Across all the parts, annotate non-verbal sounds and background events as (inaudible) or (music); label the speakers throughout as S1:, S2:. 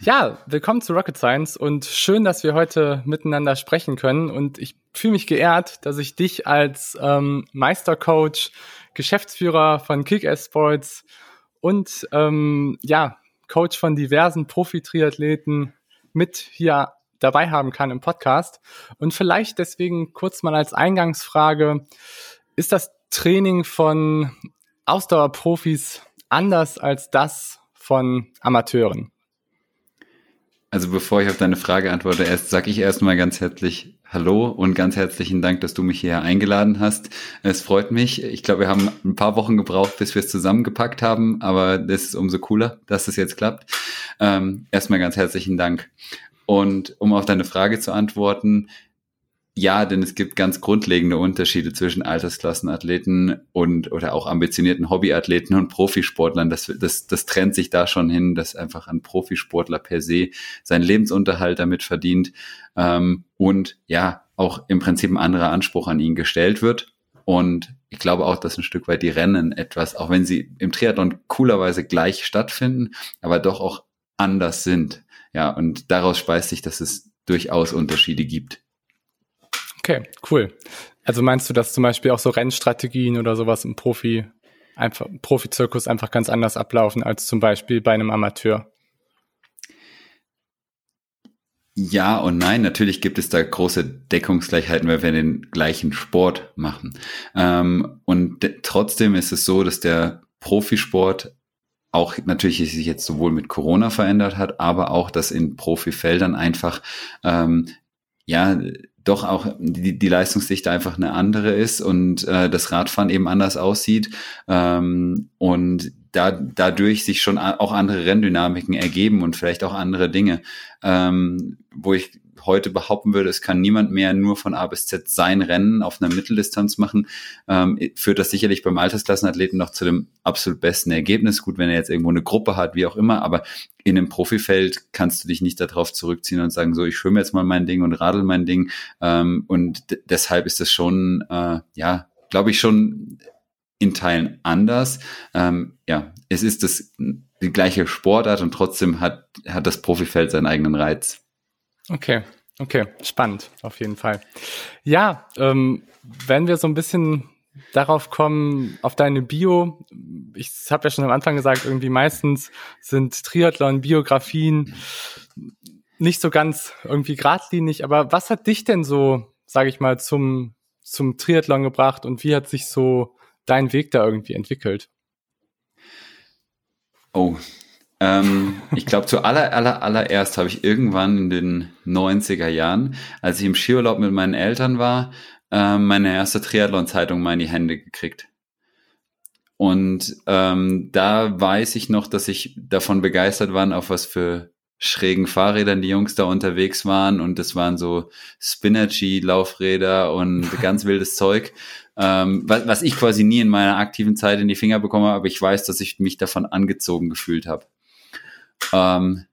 S1: Ja, willkommen zu Rocket Science und schön, dass wir heute miteinander sprechen können. Und ich fühle mich geehrt, dass ich dich als ähm, Meistercoach, Geschäftsführer von Kick-Ass Sports und ähm, ja, Coach von diversen Profi-Triathleten mit hier dabei haben kann im Podcast. Und vielleicht deswegen kurz mal als Eingangsfrage, ist das Training von Ausdauerprofis anders als das von Amateuren?
S2: Also bevor ich auf deine Frage antworte, erst sage ich erstmal ganz herzlich Hallo und ganz herzlichen Dank, dass du mich hierher eingeladen hast. Es freut mich. Ich glaube, wir haben ein paar Wochen gebraucht, bis wir es zusammengepackt haben, aber das ist umso cooler, dass es jetzt klappt. Ähm, erstmal ganz herzlichen Dank. Und um auf deine Frage zu antworten, ja, denn es gibt ganz grundlegende Unterschiede zwischen Altersklassenathleten und oder auch ambitionierten Hobbyathleten und Profisportlern. Das, das, das trennt sich da schon hin, dass einfach ein Profisportler per se seinen Lebensunterhalt damit verdient ähm, und ja auch im Prinzip ein anderer Anspruch an ihn gestellt wird. Und ich glaube auch, dass ein Stück weit die Rennen etwas, auch wenn sie im Triathlon coolerweise gleich stattfinden, aber doch auch anders sind. Ja, und daraus speist sich, dass es durchaus Unterschiede gibt.
S1: Okay, cool. Also meinst du, dass zum Beispiel auch so Rennstrategien oder sowas im Profi einfach Profizirkus einfach ganz anders ablaufen als zum Beispiel bei einem Amateur?
S2: Ja und nein, natürlich gibt es da große Deckungsgleichheiten, weil wir den gleichen Sport machen. Ähm, und trotzdem ist es so, dass der Profisport auch natürlich sich jetzt sowohl mit Corona verändert hat, aber auch, dass in Profifeldern einfach ähm, ja doch auch die, die Leistungsdichte einfach eine andere ist und äh, das Radfahren eben anders aussieht. Ähm, und da, dadurch sich schon auch andere Renndynamiken ergeben und vielleicht auch andere Dinge, ähm, wo ich heute behaupten würde, es kann niemand mehr nur von A bis Z sein Rennen auf einer Mitteldistanz machen, ähm, führt das sicherlich beim Altersklassenathleten noch zu dem absolut besten Ergebnis. Gut, wenn er jetzt irgendwo eine Gruppe hat, wie auch immer, aber in einem Profifeld kannst du dich nicht darauf zurückziehen und sagen, so, ich schwimme jetzt mal mein Ding und radel mein Ding. Ähm, und deshalb ist es schon, äh, ja, glaube ich, schon in Teilen anders. Ähm, ja, es ist das die gleiche Sportart und trotzdem hat, hat das Profifeld seinen eigenen Reiz.
S1: Okay, okay, spannend, auf jeden Fall. Ja, ähm, wenn wir so ein bisschen darauf kommen, auf deine Bio, ich habe ja schon am Anfang gesagt, irgendwie meistens sind Triathlon-Biografien nicht so ganz irgendwie geradlinig, aber was hat dich denn so, sage ich mal, zum, zum Triathlon gebracht und wie hat sich so dein Weg da irgendwie entwickelt?
S2: Oh, ähm, ich glaube, zu aller, aller, allererst habe ich irgendwann in den 90er Jahren, als ich im Skiurlaub mit meinen Eltern war, äh, meine erste Triathlon-Zeitung mal in die Hände gekriegt. Und ähm, da weiß ich noch, dass ich davon begeistert war, auf was für schrägen Fahrrädern die Jungs da unterwegs waren. Und das waren so Spinergy-Laufräder und ganz (laughs) wildes Zeug ähm, was, was ich quasi nie in meiner aktiven Zeit in die Finger bekomme, aber ich weiß, dass ich mich davon angezogen gefühlt habe. Ähm,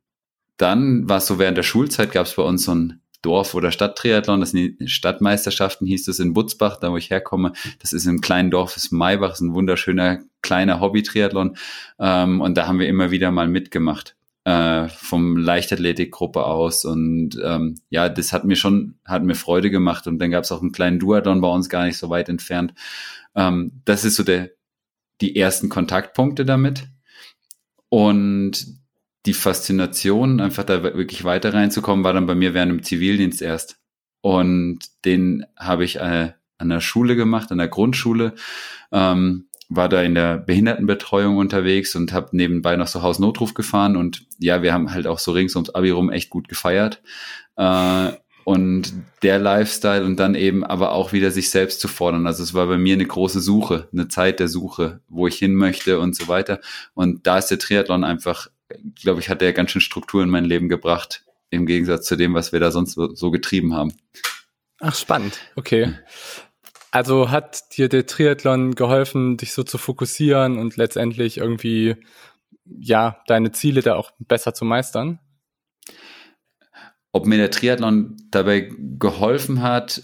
S2: dann war es so während der Schulzeit gab es bei uns so ein Dorf- oder Stadttriathlon, das sind die Stadtmeisterschaften, hieß es in Butzbach, da wo ich herkomme. Das ist im kleinen Dorf, ist Maybach, ist ein wunderschöner kleiner Hobby-Triathlon. Ähm, und da haben wir immer wieder mal mitgemacht äh, vom Leichtathletikgruppe aus und ähm, ja, das hat mir schon, hat mir Freude gemacht und dann gab es auch einen kleinen Duathlon bei uns gar nicht so weit entfernt. Ähm, das ist so der, die ersten Kontaktpunkte damit und die Faszination, einfach da wirklich weiter reinzukommen, war dann bei mir während dem Zivildienst erst. Und den habe ich äh, an der Schule gemacht, an der Grundschule. Ähm, war da in der Behindertenbetreuung unterwegs und habe nebenbei noch so Hausnotruf gefahren und ja, wir haben halt auch so rings ums Abi rum echt gut gefeiert. Äh, und der Lifestyle und dann eben aber auch wieder sich selbst zu fordern. Also es war bei mir eine große Suche, eine Zeit der Suche, wo ich hin möchte und so weiter. Und da ist der Triathlon einfach, glaube ich, hat der ganz schön Struktur in mein Leben gebracht, im Gegensatz zu dem, was wir da sonst so, so getrieben haben.
S1: Ach, spannend. Okay. Also hat dir der Triathlon geholfen, dich so zu fokussieren und letztendlich irgendwie, ja, deine Ziele da auch besser zu meistern?
S2: Ob mir der Triathlon dabei geholfen hat,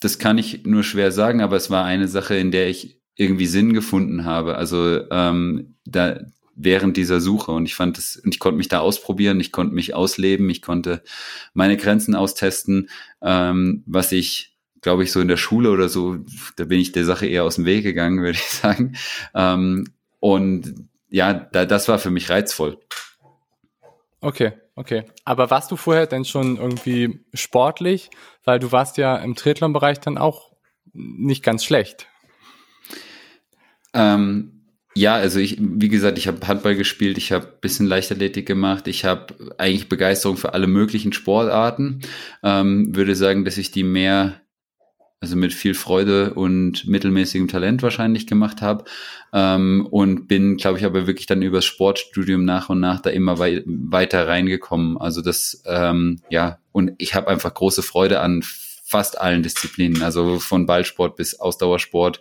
S2: das kann ich nur schwer sagen, aber es war eine Sache, in der ich irgendwie Sinn gefunden habe. Also ähm, da während dieser Suche und ich fand es und ich konnte mich da ausprobieren, ich konnte mich ausleben, ich konnte meine Grenzen austesten, ähm, was ich glaube ich so in der Schule oder so, da bin ich der Sache eher aus dem Weg gegangen, (laughs) würde ich sagen. Ähm, und ja, da, das war für mich reizvoll.
S1: Okay, okay. Aber warst du vorher denn schon irgendwie sportlich? Weil du warst ja im Triathlon-Bereich dann auch nicht ganz schlecht.
S2: Ähm, ja, also ich, wie gesagt, ich habe Handball gespielt, ich habe bisschen Leichtathletik gemacht, ich habe eigentlich Begeisterung für alle möglichen Sportarten. Ähm, würde sagen, dass ich die mehr also mit viel Freude und mittelmäßigem Talent wahrscheinlich gemacht habe ähm, und bin, glaube ich, aber wirklich dann übers Sportstudium nach und nach da immer wei weiter reingekommen. Also das, ähm, ja, und ich habe einfach große Freude an fast allen Disziplinen, also von Ballsport bis Ausdauersport,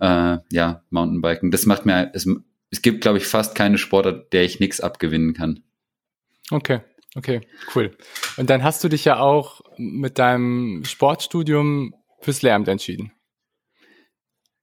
S2: äh, ja, Mountainbiken. Das macht mir, es, es gibt, glaube ich, fast keine Sportart, der ich nichts abgewinnen kann.
S1: Okay. Okay, cool. Und dann hast du dich ja auch mit deinem Sportstudium fürs Lehramt entschieden?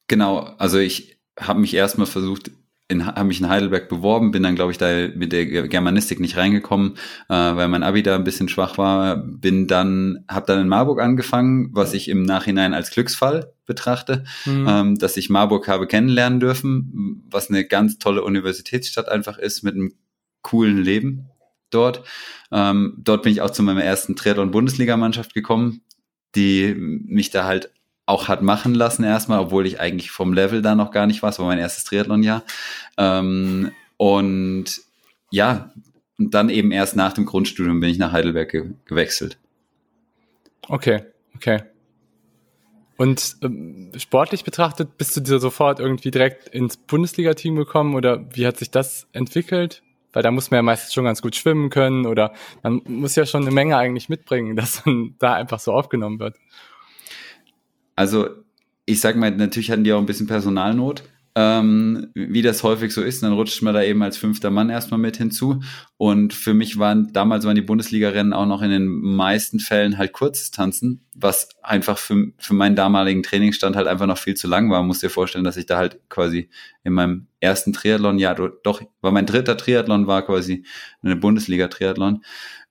S2: Genau, also ich habe mich erstmal versucht, habe mich in Heidelberg beworben, bin dann, glaube ich, da mit der Germanistik nicht reingekommen, äh, weil mein Abi da ein bisschen schwach war. Bin dann, habe dann in Marburg angefangen, was ich im Nachhinein als Glücksfall betrachte, mhm. ähm, dass ich Marburg habe kennenlernen dürfen, was eine ganz tolle Universitätsstadt einfach ist mit einem coolen Leben dort. Ähm, dort bin ich auch zu meiner ersten Triathlon-Bundesligamannschaft gekommen die mich da halt auch hat machen lassen erstmal, obwohl ich eigentlich vom Level da noch gar nicht war. Es war mein erstes Triathlon-Jahr. Ähm, und ja, und dann eben erst nach dem Grundstudium bin ich nach Heidelberg ge gewechselt.
S1: Okay, okay. Und ähm, sportlich betrachtet, bist du dir sofort irgendwie direkt ins Bundesliga-Team gekommen oder wie hat sich das entwickelt? Weil da muss man ja meistens schon ganz gut schwimmen können oder man muss ja schon eine Menge eigentlich mitbringen, (laughs) dass man da einfach so aufgenommen wird.
S2: Also ich sag mal, natürlich hatten die auch ein bisschen Personalnot ähm, wie das häufig so ist. dann rutscht man da eben als fünfter Mann erstmal mit hinzu. Und für mich waren damals waren die Bundesliga-Rennen auch noch in den meisten Fällen halt Kurzdistanzen, was einfach für, für meinen damaligen Trainingsstand halt einfach noch viel zu lang war. Man muss dir vorstellen, dass ich da halt quasi in meinem ersten Triathlon, ja doch, war mein dritter Triathlon, war quasi eine Bundesliga-Triathlon.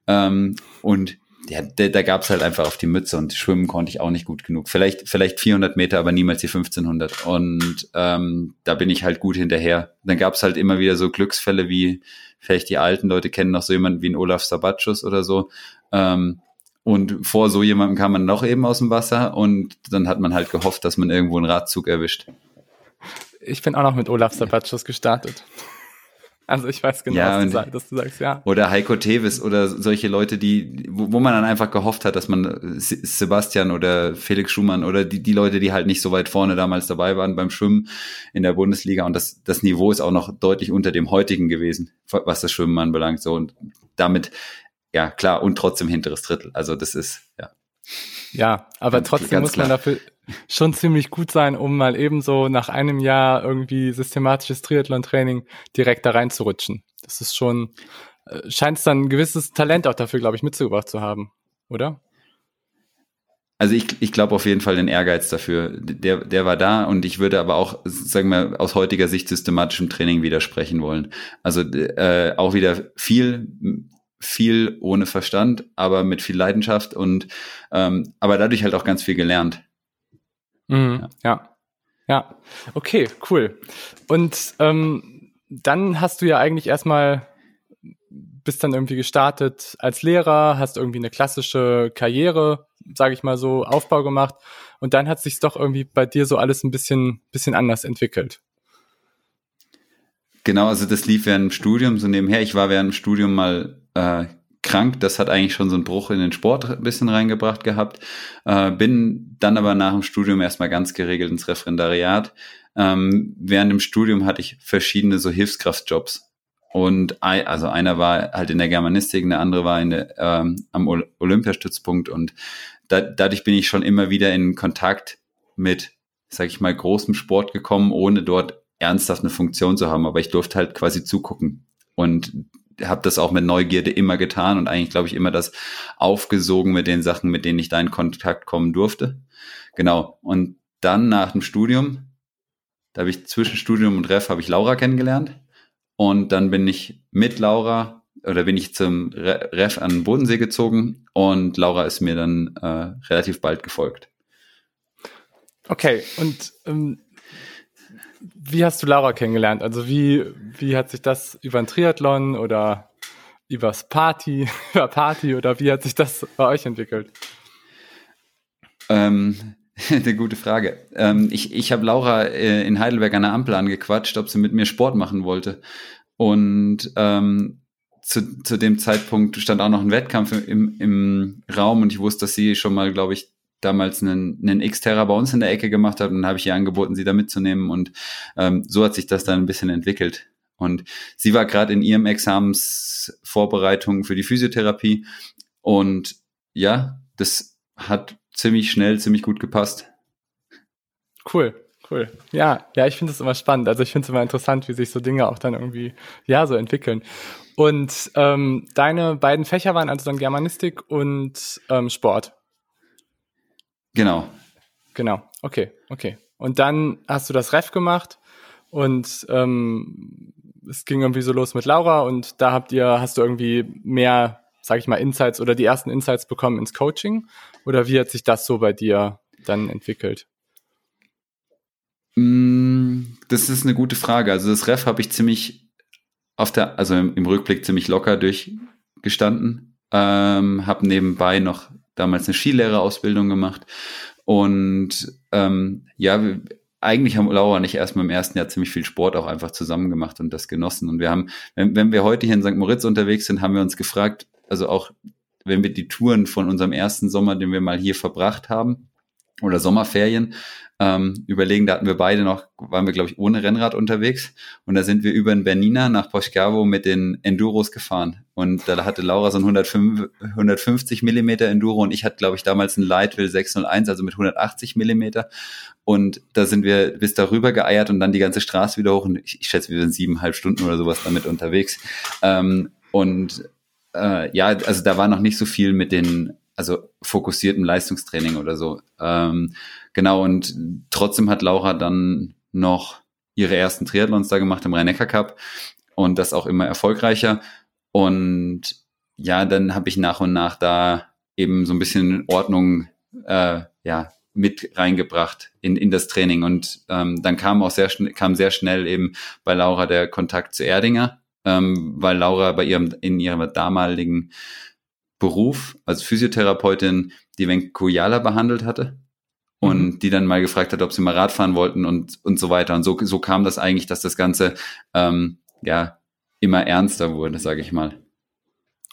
S2: Ähm, und ja, da, da gab es halt einfach auf die Mütze und schwimmen konnte ich auch nicht gut genug. Vielleicht, vielleicht 400 Meter, aber niemals die 1500. Und ähm, da bin ich halt gut hinterher. Dann gab es halt immer wieder so Glücksfälle wie, vielleicht die alten Leute kennen noch so jemanden wie ein Olaf Sabatschus oder so. Ähm, und vor so jemandem kam man noch eben aus dem Wasser und dann hat man halt gehofft, dass man irgendwo einen Radzug erwischt.
S1: Ich bin auch noch mit Olaf Sabatschus gestartet. Also ich weiß genau, ja, was, du sagst, dass du sagst, ja.
S2: Oder Heiko Tevis oder solche Leute, die, wo, wo man dann einfach gehofft hat, dass man Sebastian oder Felix Schumann oder die, die Leute, die halt nicht so weit vorne damals dabei waren beim Schwimmen in der Bundesliga und das, das Niveau ist auch noch deutlich unter dem heutigen gewesen, was das Schwimmen anbelangt. So und damit, ja klar, und trotzdem hinteres Drittel. Also das ist, ja.
S1: Ja, aber trotzdem muss man dafür schon ziemlich gut sein, um mal ebenso nach einem Jahr irgendwie systematisches Triathlon-Training direkt da reinzurutschen. Das ist schon, äh, scheint es dann ein gewisses Talent auch dafür, glaube ich, mitgebracht zu haben, oder?
S2: Also ich, ich glaube auf jeden Fall den Ehrgeiz dafür. Der, der war da und ich würde aber auch, sagen wir, aus heutiger Sicht systematischem Training widersprechen wollen. Also äh, auch wieder viel viel ohne Verstand, aber mit viel Leidenschaft und ähm, aber dadurch halt auch ganz viel gelernt.
S1: Mhm, ja. ja. ja. Okay, cool. Und ähm, dann hast du ja eigentlich erstmal bist dann irgendwie gestartet als Lehrer, hast irgendwie eine klassische Karriere, sage ich mal so, Aufbau gemacht und dann hat sich doch irgendwie bei dir so alles ein bisschen bisschen anders entwickelt.
S2: Genau, also das lief während dem Studium so nebenher. Ich war während dem Studium mal äh, krank. Das hat eigentlich schon so einen Bruch in den Sport ein bisschen reingebracht gehabt. Äh, bin dann aber nach dem Studium erstmal ganz geregelt ins Referendariat. Ähm, während dem Studium hatte ich verschiedene so Hilfskraftjobs Und ein, also einer war halt in der Germanistik, der andere war in der, ähm, am Olympiastützpunkt und da, dadurch bin ich schon immer wieder in Kontakt mit, sag ich mal, großem Sport gekommen, ohne dort ernsthaft eine Funktion zu haben. Aber ich durfte halt quasi zugucken und habe das auch mit Neugierde immer getan und eigentlich, glaube ich, immer das aufgesogen mit den Sachen, mit denen ich da in Kontakt kommen durfte. Genau. Und dann nach dem Studium, da habe ich zwischen Studium und Ref habe ich Laura kennengelernt. Und dann bin ich mit Laura oder bin ich zum Ref an den Bodensee gezogen und Laura ist mir dann äh, relativ bald gefolgt.
S1: Okay, und ähm, wie hast du Laura kennengelernt? Also wie, wie hat sich das über ein Triathlon oder übers Party, (laughs) über Party oder wie hat sich das bei euch entwickelt?
S2: Ähm, (laughs) eine gute Frage. Ähm, ich ich habe Laura äh, in Heidelberg an der Ampel angequatscht, ob sie mit mir Sport machen wollte. Und ähm, zu, zu dem Zeitpunkt stand auch noch ein Wettkampf im, im Raum und ich wusste, dass sie schon mal, glaube ich, damals einen, einen X-Terra bei uns in der Ecke gemacht hat und habe ich ihr angeboten, sie da mitzunehmen und ähm, so hat sich das dann ein bisschen entwickelt. Und sie war gerade in ihrem Examensvorbereitung für die Physiotherapie und ja, das hat ziemlich schnell, ziemlich gut gepasst.
S1: Cool. Cool. Ja, ja, ich finde es immer spannend. Also ich finde es immer interessant, wie sich so Dinge auch dann irgendwie, ja, so entwickeln. Und ähm, deine beiden Fächer waren also dann Germanistik und ähm, Sport.
S2: Genau.
S1: Genau. Okay, okay. Und dann hast du das Ref gemacht und ähm, es ging irgendwie so los mit Laura und da habt ihr, hast du irgendwie mehr, sag ich mal, Insights oder die ersten Insights bekommen ins Coaching? Oder wie hat sich das so bei dir dann entwickelt?
S2: Mm, das ist eine gute Frage. Also das Ref habe ich ziemlich auf der, also im, Rückblick ziemlich locker durchgestanden. Ähm, habe nebenbei noch damals eine Skilehrerausbildung gemacht und ähm, ja, eigentlich haben Laura und ich erstmal im ersten Jahr ziemlich viel Sport auch einfach zusammen gemacht und das genossen. Und wir haben, wenn, wenn wir heute hier in St. Moritz unterwegs sind, haben wir uns gefragt, also auch wenn wir die Touren von unserem ersten Sommer, den wir mal hier verbracht haben, oder Sommerferien, ähm, überlegen, da hatten wir beide noch, waren wir glaube ich ohne Rennrad unterwegs. Und da sind wir über den Bernina nach Poschgavo mit den Enduros gefahren. Und da hatte Laura so ein 105, 150 Millimeter Enduro. Und ich hatte glaube ich damals ein Lightwill 601, also mit 180 Millimeter. Und da sind wir bis darüber geeiert und dann die ganze Straße wieder hoch. Und ich, ich schätze, wir sind siebeneinhalb Stunden oder sowas damit unterwegs. Ähm, und äh, ja, also da war noch nicht so viel mit den also fokussiertem Leistungstraining oder so. Ähm, genau, und trotzdem hat Laura dann noch ihre ersten Triathlons da gemacht im Rhein-Neckar Cup und das auch immer erfolgreicher. Und ja, dann habe ich nach und nach da eben so ein bisschen Ordnung äh, ja, mit reingebracht in, in das Training. Und ähm, dann kam auch sehr schnell, kam sehr schnell eben bei Laura der Kontakt zu Erdinger, ähm, weil Laura bei ihrem, in ihrem damaligen Beruf als Physiotherapeutin die Venkuyala behandelt hatte und mhm. die dann mal gefragt hat, ob sie mal Radfahren wollten und, und so weiter. Und so, so kam das eigentlich, dass das Ganze ähm, ja immer ernster wurde, sage ich mal.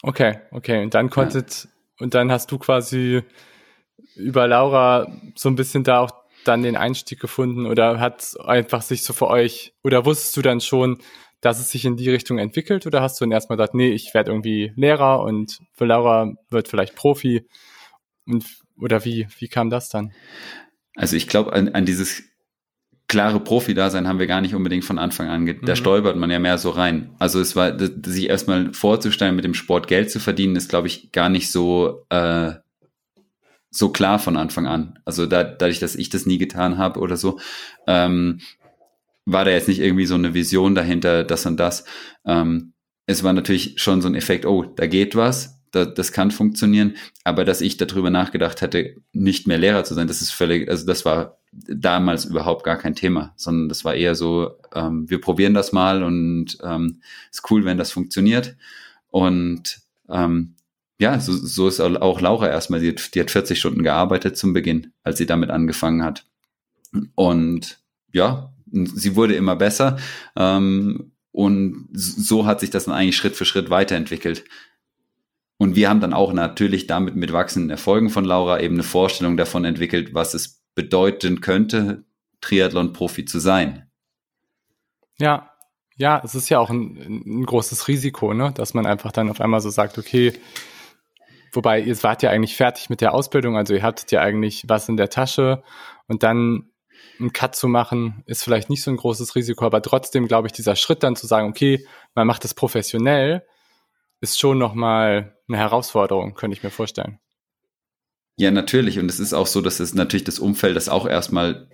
S1: Okay, okay. Und dann konntet, ja. und dann hast du quasi über Laura so ein bisschen da auch dann den Einstieg gefunden oder hat einfach sich so für euch, oder wusstest du dann schon, dass es sich in die Richtung entwickelt oder hast du dann erstmal gesagt, nee, ich werde irgendwie Lehrer und für Laura wird vielleicht Profi und oder wie, wie kam das dann?
S2: Also ich glaube, an, an dieses klare Profi-Dasein haben wir gar nicht unbedingt von Anfang an. Da mhm. stolpert man ja mehr so rein. Also es war, sich erstmal vorzustellen, mit dem Sport Geld zu verdienen, ist, glaube ich, gar nicht so, äh, so klar von Anfang an. Also da, dadurch, dass ich das nie getan habe oder so, ähm, war da jetzt nicht irgendwie so eine Vision dahinter, das und das. Ähm, es war natürlich schon so ein Effekt, oh, da geht was, da, das kann funktionieren, aber dass ich darüber nachgedacht hätte, nicht mehr Lehrer zu sein, das ist völlig, also das war damals überhaupt gar kein Thema, sondern das war eher so, ähm, wir probieren das mal und ähm, ist cool, wenn das funktioniert. Und ähm, ja, so, so ist auch Laura erstmal, die, die hat 40 Stunden gearbeitet zum Beginn, als sie damit angefangen hat. Und ja, sie wurde immer besser. Ähm, und so hat sich das dann eigentlich Schritt für Schritt weiterentwickelt. Und wir haben dann auch natürlich damit mit wachsenden Erfolgen von Laura eben eine Vorstellung davon entwickelt, was es bedeuten könnte, Triathlon-Profi zu sein.
S1: Ja, ja, es ist ja auch ein, ein großes Risiko, ne, dass man einfach dann auf einmal so sagt, okay, wobei ihr wart ja eigentlich fertig mit der Ausbildung, also ihr hattet ja eigentlich was in der Tasche. Und dann einen Cut zu machen, ist vielleicht nicht so ein großes Risiko, aber trotzdem glaube ich, dieser Schritt dann zu sagen, okay, man macht das professionell, ist schon nochmal eine Herausforderung, könnte ich mir vorstellen.
S2: Ja, natürlich. Und es ist auch so, dass es natürlich das Umfeld das auch erstmal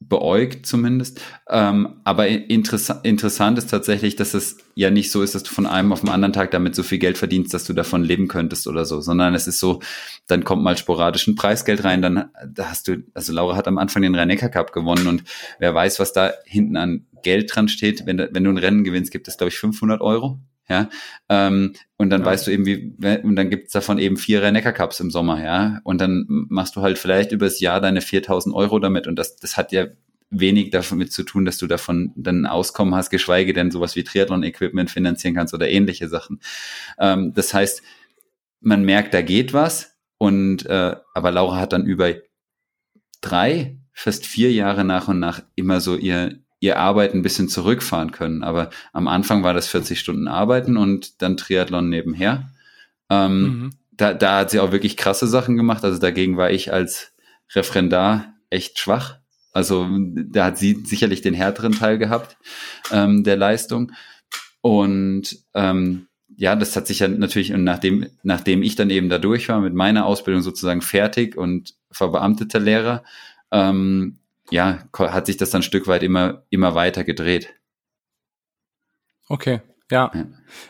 S2: beäugt zumindest. Ähm, aber interess interessant ist tatsächlich, dass es ja nicht so ist, dass du von einem auf den anderen Tag damit so viel Geld verdienst, dass du davon leben könntest oder so, sondern es ist so, dann kommt mal sporadisch ein Preisgeld rein, dann da hast du, also Laura hat am Anfang den rhein cup gewonnen und wer weiß, was da hinten an Geld dran steht. Wenn, wenn du ein Rennen gewinnst, gibt es, glaube ich, 500 Euro. Ja, ähm, und dann ja. weißt du eben, wie, und dann gibt's davon eben vier rhein cups im Sommer, ja, und dann machst du halt vielleicht übers Jahr deine 4000 Euro damit und das, das hat ja wenig damit zu tun, dass du davon dann Auskommen hast, geschweige denn sowas wie Triathlon-Equipment finanzieren kannst oder ähnliche Sachen. Ähm, das heißt, man merkt, da geht was und, äh, aber Laura hat dann über drei, fast vier Jahre nach und nach immer so ihr, ihr Arbeit ein bisschen zurückfahren können. Aber am Anfang war das 40 Stunden Arbeiten und dann Triathlon nebenher. Ähm, mhm. da, da hat sie auch wirklich krasse Sachen gemacht. Also dagegen war ich als Referendar echt schwach. Also da hat sie sicherlich den härteren Teil gehabt ähm, der Leistung. Und ähm, ja, das hat sich ja natürlich, und nachdem, nachdem ich dann eben da durch war, mit meiner Ausbildung sozusagen fertig und verbeamteter Lehrer, ähm, ja, hat sich das dann ein Stück weit immer, immer weiter gedreht.
S1: Okay, ja. ja.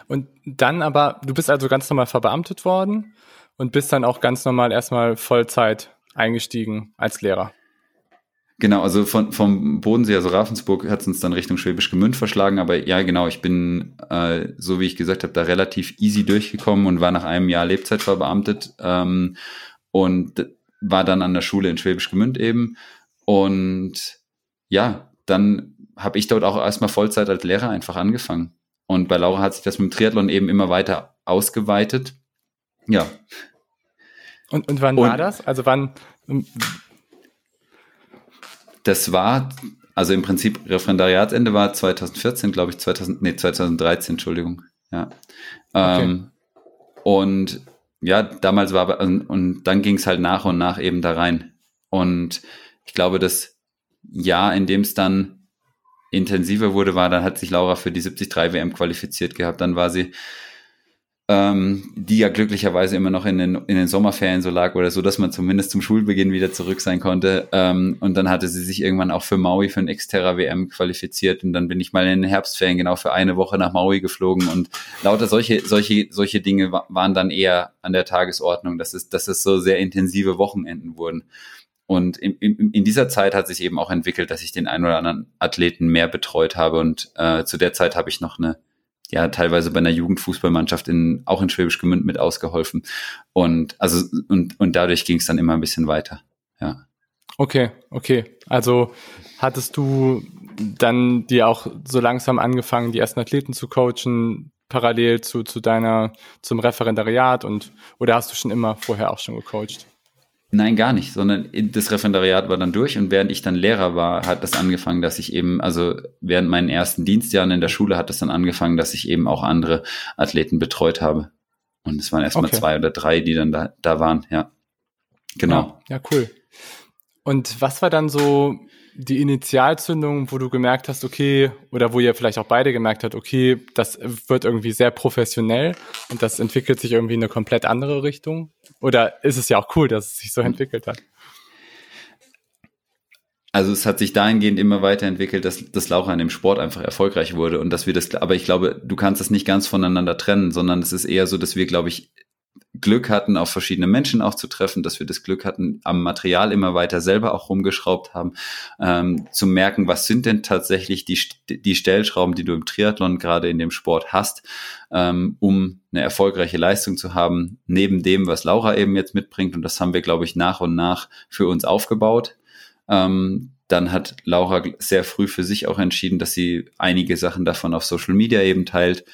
S1: Und dann aber, du bist also ganz normal verbeamtet worden und bist dann auch ganz normal erstmal Vollzeit eingestiegen als Lehrer.
S2: Genau, also von, vom Bodensee, also Ravensburg, hat es uns dann Richtung Schwäbisch Gemünd verschlagen. Aber ja, genau, ich bin, äh, so wie ich gesagt habe, da relativ easy durchgekommen und war nach einem Jahr Lebzeit verbeamtet ähm, und war dann an der Schule in Schwäbisch Gemünd eben und ja, dann habe ich dort auch erstmal Vollzeit als Lehrer einfach angefangen. Und bei Laura hat sich das mit dem Triathlon eben immer weiter ausgeweitet. Ja.
S1: Und, und wann und war das? Also wann?
S2: Das war, also im Prinzip Referendariatsende war 2014, glaube ich, 2000, nee, 2013, Entschuldigung. Ja. Okay. Ähm, und ja, damals war, und, und dann ging es halt nach und nach eben da rein. Und ich glaube, das Jahr, in dem es dann intensiver wurde, war, dann hat sich Laura für die 73 WM qualifiziert gehabt. Dann war sie, ähm, die ja glücklicherweise immer noch in den, in den Sommerferien so lag oder so, dass man zumindest zum Schulbeginn wieder zurück sein konnte. Ähm, und dann hatte sie sich irgendwann auch für Maui für ein Xterra WM qualifiziert. Und dann bin ich mal in den Herbstferien genau für eine Woche nach Maui geflogen. Und lauter solche, solche, solche Dinge waren dann eher an der Tagesordnung, dass es, dass es so sehr intensive Wochenenden wurden. Und in, in, in dieser Zeit hat sich eben auch entwickelt, dass ich den einen oder anderen Athleten mehr betreut habe. Und äh, zu der Zeit habe ich noch eine, ja, teilweise bei einer Jugendfußballmannschaft in, auch in Schwäbisch Gemünd mit ausgeholfen. Und also, und, und dadurch ging es dann immer ein bisschen weiter. Ja.
S1: Okay, okay. Also hattest du dann dir auch so langsam angefangen, die ersten Athleten zu coachen, parallel zu, zu deiner, zum Referendariat und oder hast du schon immer vorher auch schon gecoacht?
S2: Nein, gar nicht, sondern das Referendariat war dann durch und während ich dann Lehrer war, hat das angefangen, dass ich eben, also während meinen ersten Dienstjahren in der Schule hat das dann angefangen, dass ich eben auch andere Athleten betreut habe. Und es waren erstmal okay. zwei oder drei, die dann da, da waren, ja. Genau.
S1: Ja, ja, cool. Und was war dann so die Initialzündung, wo du gemerkt hast, okay, oder wo ihr vielleicht auch beide gemerkt habt, okay, das wird irgendwie sehr professionell und das entwickelt sich irgendwie in eine komplett andere Richtung? Oder ist es ja auch cool, dass es sich so entwickelt hat?
S2: Also es hat sich dahingehend immer weiterentwickelt, dass das Lauch an dem Sport einfach erfolgreich wurde und dass wir das, aber ich glaube, du kannst das nicht ganz voneinander trennen, sondern es ist eher so, dass wir, glaube ich, Glück hatten, auf verschiedene Menschen auch zu treffen, dass wir das Glück hatten, am Material immer weiter selber auch rumgeschraubt haben, ähm, zu merken, was sind denn tatsächlich die, die Stellschrauben, die du im Triathlon gerade in dem Sport hast, ähm, um eine erfolgreiche Leistung zu haben, neben dem, was Laura eben jetzt mitbringt. Und das haben wir, glaube ich, nach und nach für uns aufgebaut. Ähm, dann hat Laura sehr früh für sich auch entschieden, dass sie einige Sachen davon auf Social Media eben teilt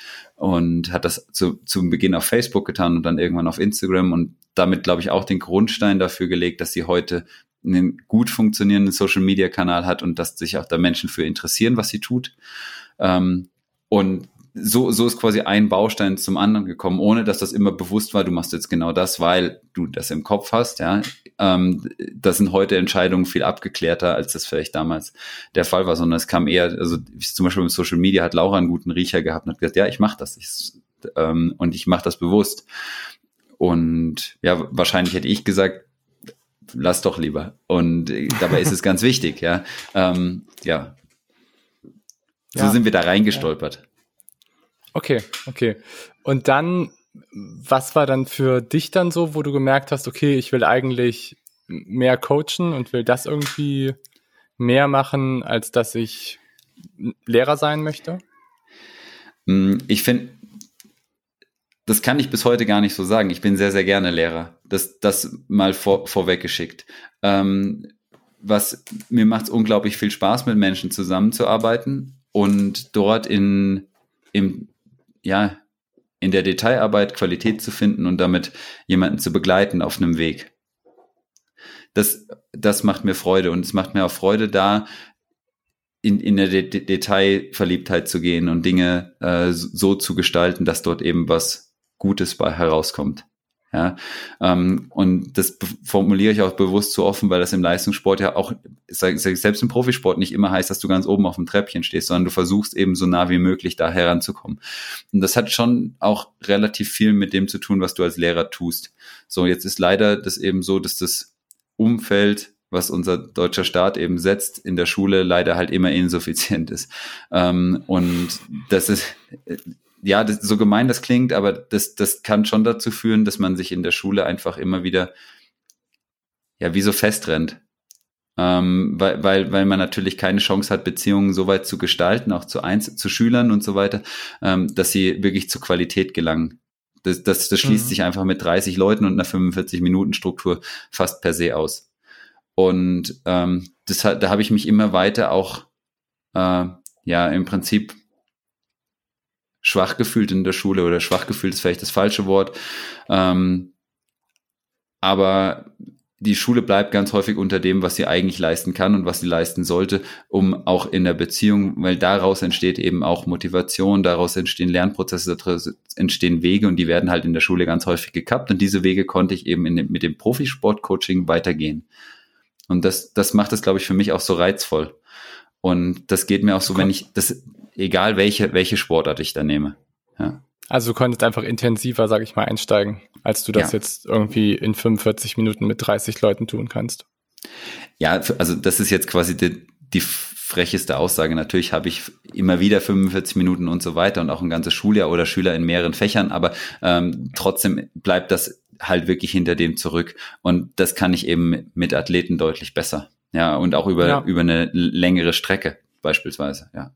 S2: und hat das zu, zum Beginn auf Facebook getan und dann irgendwann auf Instagram und damit, glaube ich, auch den Grundstein dafür gelegt, dass sie heute einen gut funktionierenden Social Media Kanal hat und dass sich auch da Menschen für interessieren, was sie tut. Ähm, Und so, so ist quasi ein Baustein zum anderen gekommen, ohne dass das immer bewusst war, du machst jetzt genau das, weil du das im Kopf hast, ja. Ähm, das sind heute Entscheidungen viel abgeklärter, als das vielleicht damals der Fall war, sondern es kam eher, also zum Beispiel mit Social Media hat Laura einen guten Riecher gehabt und hat gesagt, ja, ich mache das. Ich, ähm, und ich mache das bewusst. Und ja, wahrscheinlich hätte ich gesagt, lass doch lieber. Und dabei ist es ganz wichtig, ja. Ähm, ja. So ja. sind wir da reingestolpert.
S1: Okay, okay. Und dann, was war dann für dich dann so, wo du gemerkt hast, okay, ich will eigentlich mehr coachen und will das irgendwie mehr machen, als dass ich Lehrer sein möchte?
S2: Hm, ich finde, das kann ich bis heute gar nicht so sagen. Ich bin sehr, sehr gerne Lehrer. Das, das mal vor, vorweggeschickt. Ähm, was mir macht es unglaublich viel Spaß, mit Menschen zusammenzuarbeiten und dort in, im ja, in der Detailarbeit Qualität zu finden und damit jemanden zu begleiten auf einem Weg. Das, das macht mir Freude und es macht mir auch Freude, da in, in der De Detailverliebtheit zu gehen und Dinge äh, so zu gestalten, dass dort eben was Gutes bei herauskommt. Ja, ähm, und das formuliere ich auch bewusst so offen, weil das im Leistungssport ja auch, selbst im Profisport nicht immer heißt, dass du ganz oben auf dem Treppchen stehst, sondern du versuchst eben so nah wie möglich da heranzukommen. Und das hat schon auch relativ viel mit dem zu tun, was du als Lehrer tust. So, jetzt ist leider das eben so, dass das Umfeld was unser deutscher Staat eben setzt, in der Schule leider halt immer insuffizient ist. Ähm, und das ist, ja, das, so gemein das klingt, aber das, das kann schon dazu führen, dass man sich in der Schule einfach immer wieder, ja, wie so festrennt. Ähm, weil, weil, weil man natürlich keine Chance hat, Beziehungen so weit zu gestalten, auch zu, Einzel zu Schülern und so weiter, ähm, dass sie wirklich zur Qualität gelangen. Das, das, das schließt mhm. sich einfach mit 30 Leuten und einer 45-Minuten-Struktur fast per se aus. Und ähm, das, da habe ich mich immer weiter auch äh, ja im Prinzip schwach gefühlt in der Schule oder schwach gefühlt ist vielleicht das falsche Wort. Ähm, aber die Schule bleibt ganz häufig unter dem, was sie eigentlich leisten kann und was sie leisten sollte, um auch in der Beziehung, weil daraus entsteht eben auch Motivation, daraus entstehen Lernprozesse, daraus entstehen Wege und die werden halt in der Schule ganz häufig gekappt und diese Wege konnte ich eben dem, mit dem Profisportcoaching weitergehen. Und das, das macht es, glaube ich, für mich auch so reizvoll. Und das geht mir auch so, wenn ich, das, egal welche, welche Sportart ich da nehme. Ja.
S1: Also du konntest einfach intensiver, sag ich mal, einsteigen, als du das ja. jetzt irgendwie in 45 Minuten mit 30 Leuten tun kannst.
S2: Ja, also das ist jetzt quasi die, die frecheste Aussage. Natürlich habe ich immer wieder 45 Minuten und so weiter und auch ein ganzes Schuljahr oder Schüler in mehreren Fächern, aber ähm, trotzdem bleibt das halt wirklich hinter dem zurück. Und das kann ich eben mit Athleten deutlich besser. Ja, und auch über, ja. über eine längere Strecke beispielsweise, ja.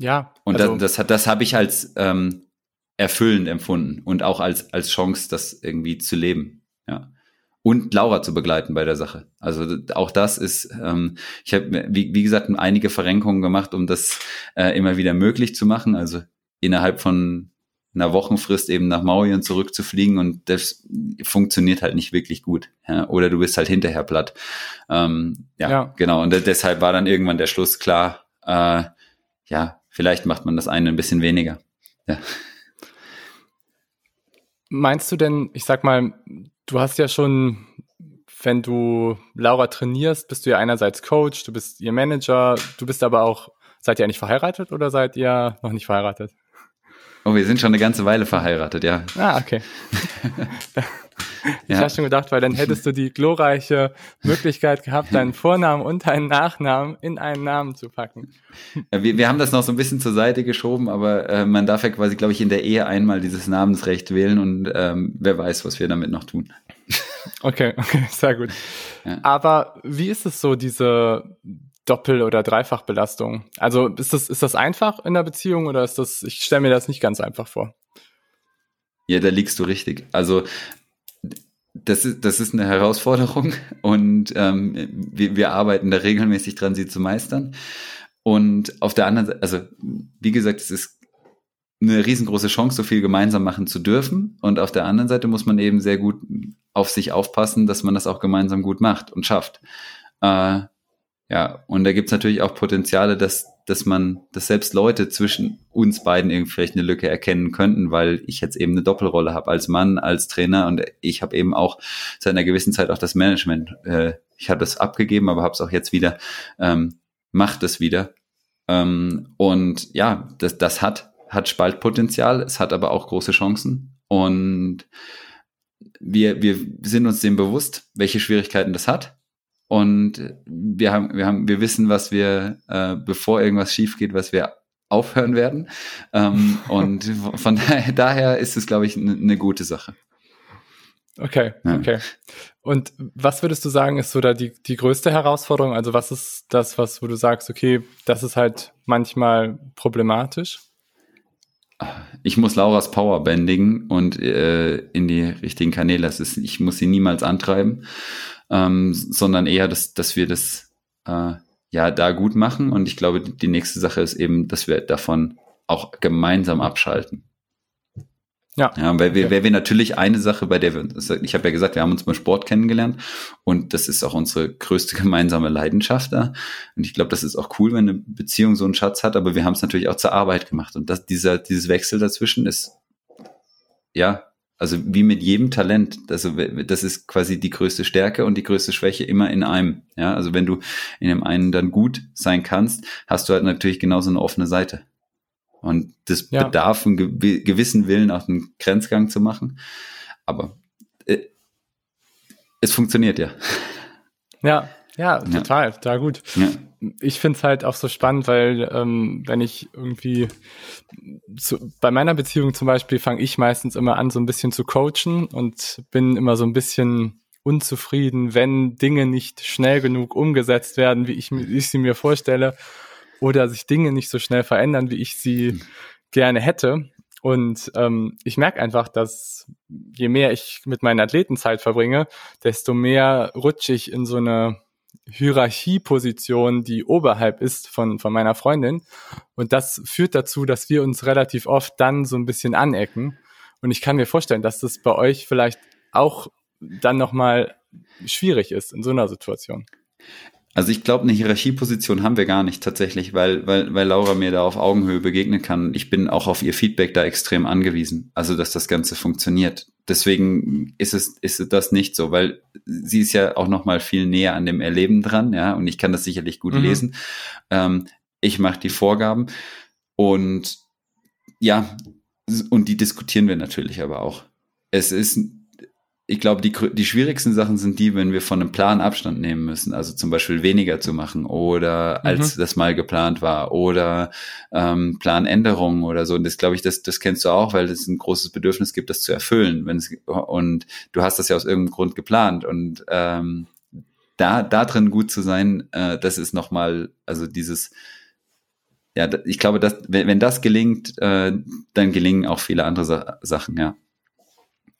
S1: Ja.
S2: Und also, das, das, das habe ich als ähm, erfüllend empfunden und auch als, als Chance, das irgendwie zu leben. Ja. Und Laura zu begleiten bei der Sache. Also auch das ist, ähm, ich habe, wie, wie gesagt, einige Verrenkungen gemacht, um das äh, immer wieder möglich zu machen. Also innerhalb von einer Wochenfrist eben nach Maurien zurückzufliegen und das funktioniert halt nicht wirklich gut. Ja? Oder du bist halt hinterher platt. Ähm, ja, ja, genau. Und deshalb war dann irgendwann der Schluss klar, äh, ja, Vielleicht macht man das eine ein bisschen weniger. Ja.
S1: Meinst du denn, ich sag mal, du hast ja schon, wenn du Laura trainierst, bist du ja einerseits Coach, du bist ihr Manager, du bist aber auch, seid ihr eigentlich verheiratet oder seid ihr noch nicht verheiratet?
S2: Oh, wir sind schon eine ganze Weile verheiratet, ja.
S1: Ah, okay. (laughs) Ich ja. habe schon gedacht, weil dann hättest du die glorreiche Möglichkeit gehabt, deinen Vornamen und deinen Nachnamen in einen Namen zu packen.
S2: Ja, wir, wir haben das noch so ein bisschen zur Seite geschoben, aber äh, man darf ja quasi, glaube ich, in der Ehe einmal dieses Namensrecht wählen und ähm, wer weiß, was wir damit noch tun.
S1: Okay, okay, sehr gut. Ja. Aber wie ist es so, diese Doppel- oder Dreifachbelastung? Also ist das, ist das einfach in der Beziehung oder ist das, ich stelle mir das nicht ganz einfach vor.
S2: Ja, da liegst du richtig. Also das ist, das ist eine Herausforderung (laughs) und ähm, wir, wir arbeiten da regelmäßig dran, sie zu meistern. Und auf der anderen Seite, also wie gesagt, es ist eine riesengroße Chance, so viel gemeinsam machen zu dürfen. Und auf der anderen Seite muss man eben sehr gut auf sich aufpassen, dass man das auch gemeinsam gut macht und schafft. Äh, ja, und da gibt's natürlich auch Potenziale, dass, dass man, dass selbst Leute zwischen uns beiden irgendwie vielleicht eine Lücke erkennen könnten, weil ich jetzt eben eine Doppelrolle habe als Mann, als Trainer und ich habe eben auch seit einer gewissen Zeit auch das Management. Äh, ich habe das abgegeben, aber habe es auch jetzt wieder, ähm, macht es wieder. Ähm, und ja, das, das hat, hat Spaltpotenzial, es hat aber auch große Chancen. Und wir, wir sind uns dem bewusst, welche Schwierigkeiten das hat. Und wir haben, wir haben, wir wissen, was wir, äh, bevor irgendwas schief geht, was wir aufhören werden. Ähm, (laughs) und von daher, daher ist es, glaube ich, eine ne gute Sache.
S1: Okay, ja. okay. Und was würdest du sagen, ist so da die, die größte Herausforderung? Also was ist das, was, wo du sagst, okay, das ist halt manchmal problematisch?
S2: Ich muss Lauras Power bändigen und äh, in die richtigen Kanäle. Das ist, ich muss sie niemals antreiben ähm, sondern eher, dass, dass wir das äh, ja da gut machen. Und ich glaube, die nächste Sache ist eben, dass wir davon auch gemeinsam abschalten. Ja. ja weil, wir, weil wir natürlich eine Sache, bei der wir, ich habe ja gesagt, wir haben uns beim Sport kennengelernt und das ist auch unsere größte (laughs) gemeinsame Leidenschaft da. Und ich glaube, das ist auch cool, wenn eine Beziehung so einen Schatz hat, aber wir haben es natürlich auch zur Arbeit gemacht. Und das, dieser, dieses Wechsel dazwischen ist, ja, also wie mit jedem Talent, also das ist quasi die größte Stärke und die größte Schwäche immer in einem. Ja, also wenn du in dem einen dann gut sein kannst, hast du halt natürlich genauso eine offene Seite. Und das ja. bedarf einen gewissen Willen, auch einen Grenzgang zu machen. Aber äh, es funktioniert ja.
S1: Ja, ja, total, ja. total gut. Ja ich finde es halt auch so spannend, weil ähm, wenn ich irgendwie zu, bei meiner Beziehung zum Beispiel fange ich meistens immer an, so ein bisschen zu coachen und bin immer so ein bisschen unzufrieden, wenn Dinge nicht schnell genug umgesetzt werden, wie ich, wie ich sie mir vorstelle, oder sich Dinge nicht so schnell verändern, wie ich sie mhm. gerne hätte. Und ähm, ich merke einfach, dass je mehr ich mit meinen Athleten Zeit verbringe, desto mehr rutsche ich in so eine Hierarchieposition, die oberhalb ist von, von meiner Freundin. Und das führt dazu, dass wir uns relativ oft dann so ein bisschen anecken. Und ich kann mir vorstellen, dass das bei euch vielleicht auch dann nochmal schwierig ist in so einer Situation.
S2: Also ich glaube, eine Hierarchieposition haben wir gar nicht tatsächlich, weil, weil, weil Laura mir da auf Augenhöhe begegnen kann. Ich bin auch auf ihr Feedback da extrem angewiesen, also dass das Ganze funktioniert. Deswegen ist es, ist das nicht so, weil sie ist ja auch noch mal viel näher an dem Erleben dran, ja, und ich kann das sicherlich gut mhm. lesen. Ähm, ich mache die Vorgaben und ja, und die diskutieren wir natürlich aber auch. Es ist ich glaube, die, die schwierigsten Sachen sind die, wenn wir von einem Plan Abstand nehmen müssen, also zum Beispiel weniger zu machen oder als mhm. das mal geplant war oder ähm, Planänderungen oder so. Und das glaube ich, das, das kennst du auch, weil es ein großes Bedürfnis gibt, das zu erfüllen. Wenn es, und du hast das ja aus irgendeinem Grund geplant und ähm, da, da drin gut zu sein, äh, das ist nochmal, also dieses, ja, ich glaube, dass, wenn, wenn das gelingt, äh, dann gelingen auch viele andere Sa Sachen, ja.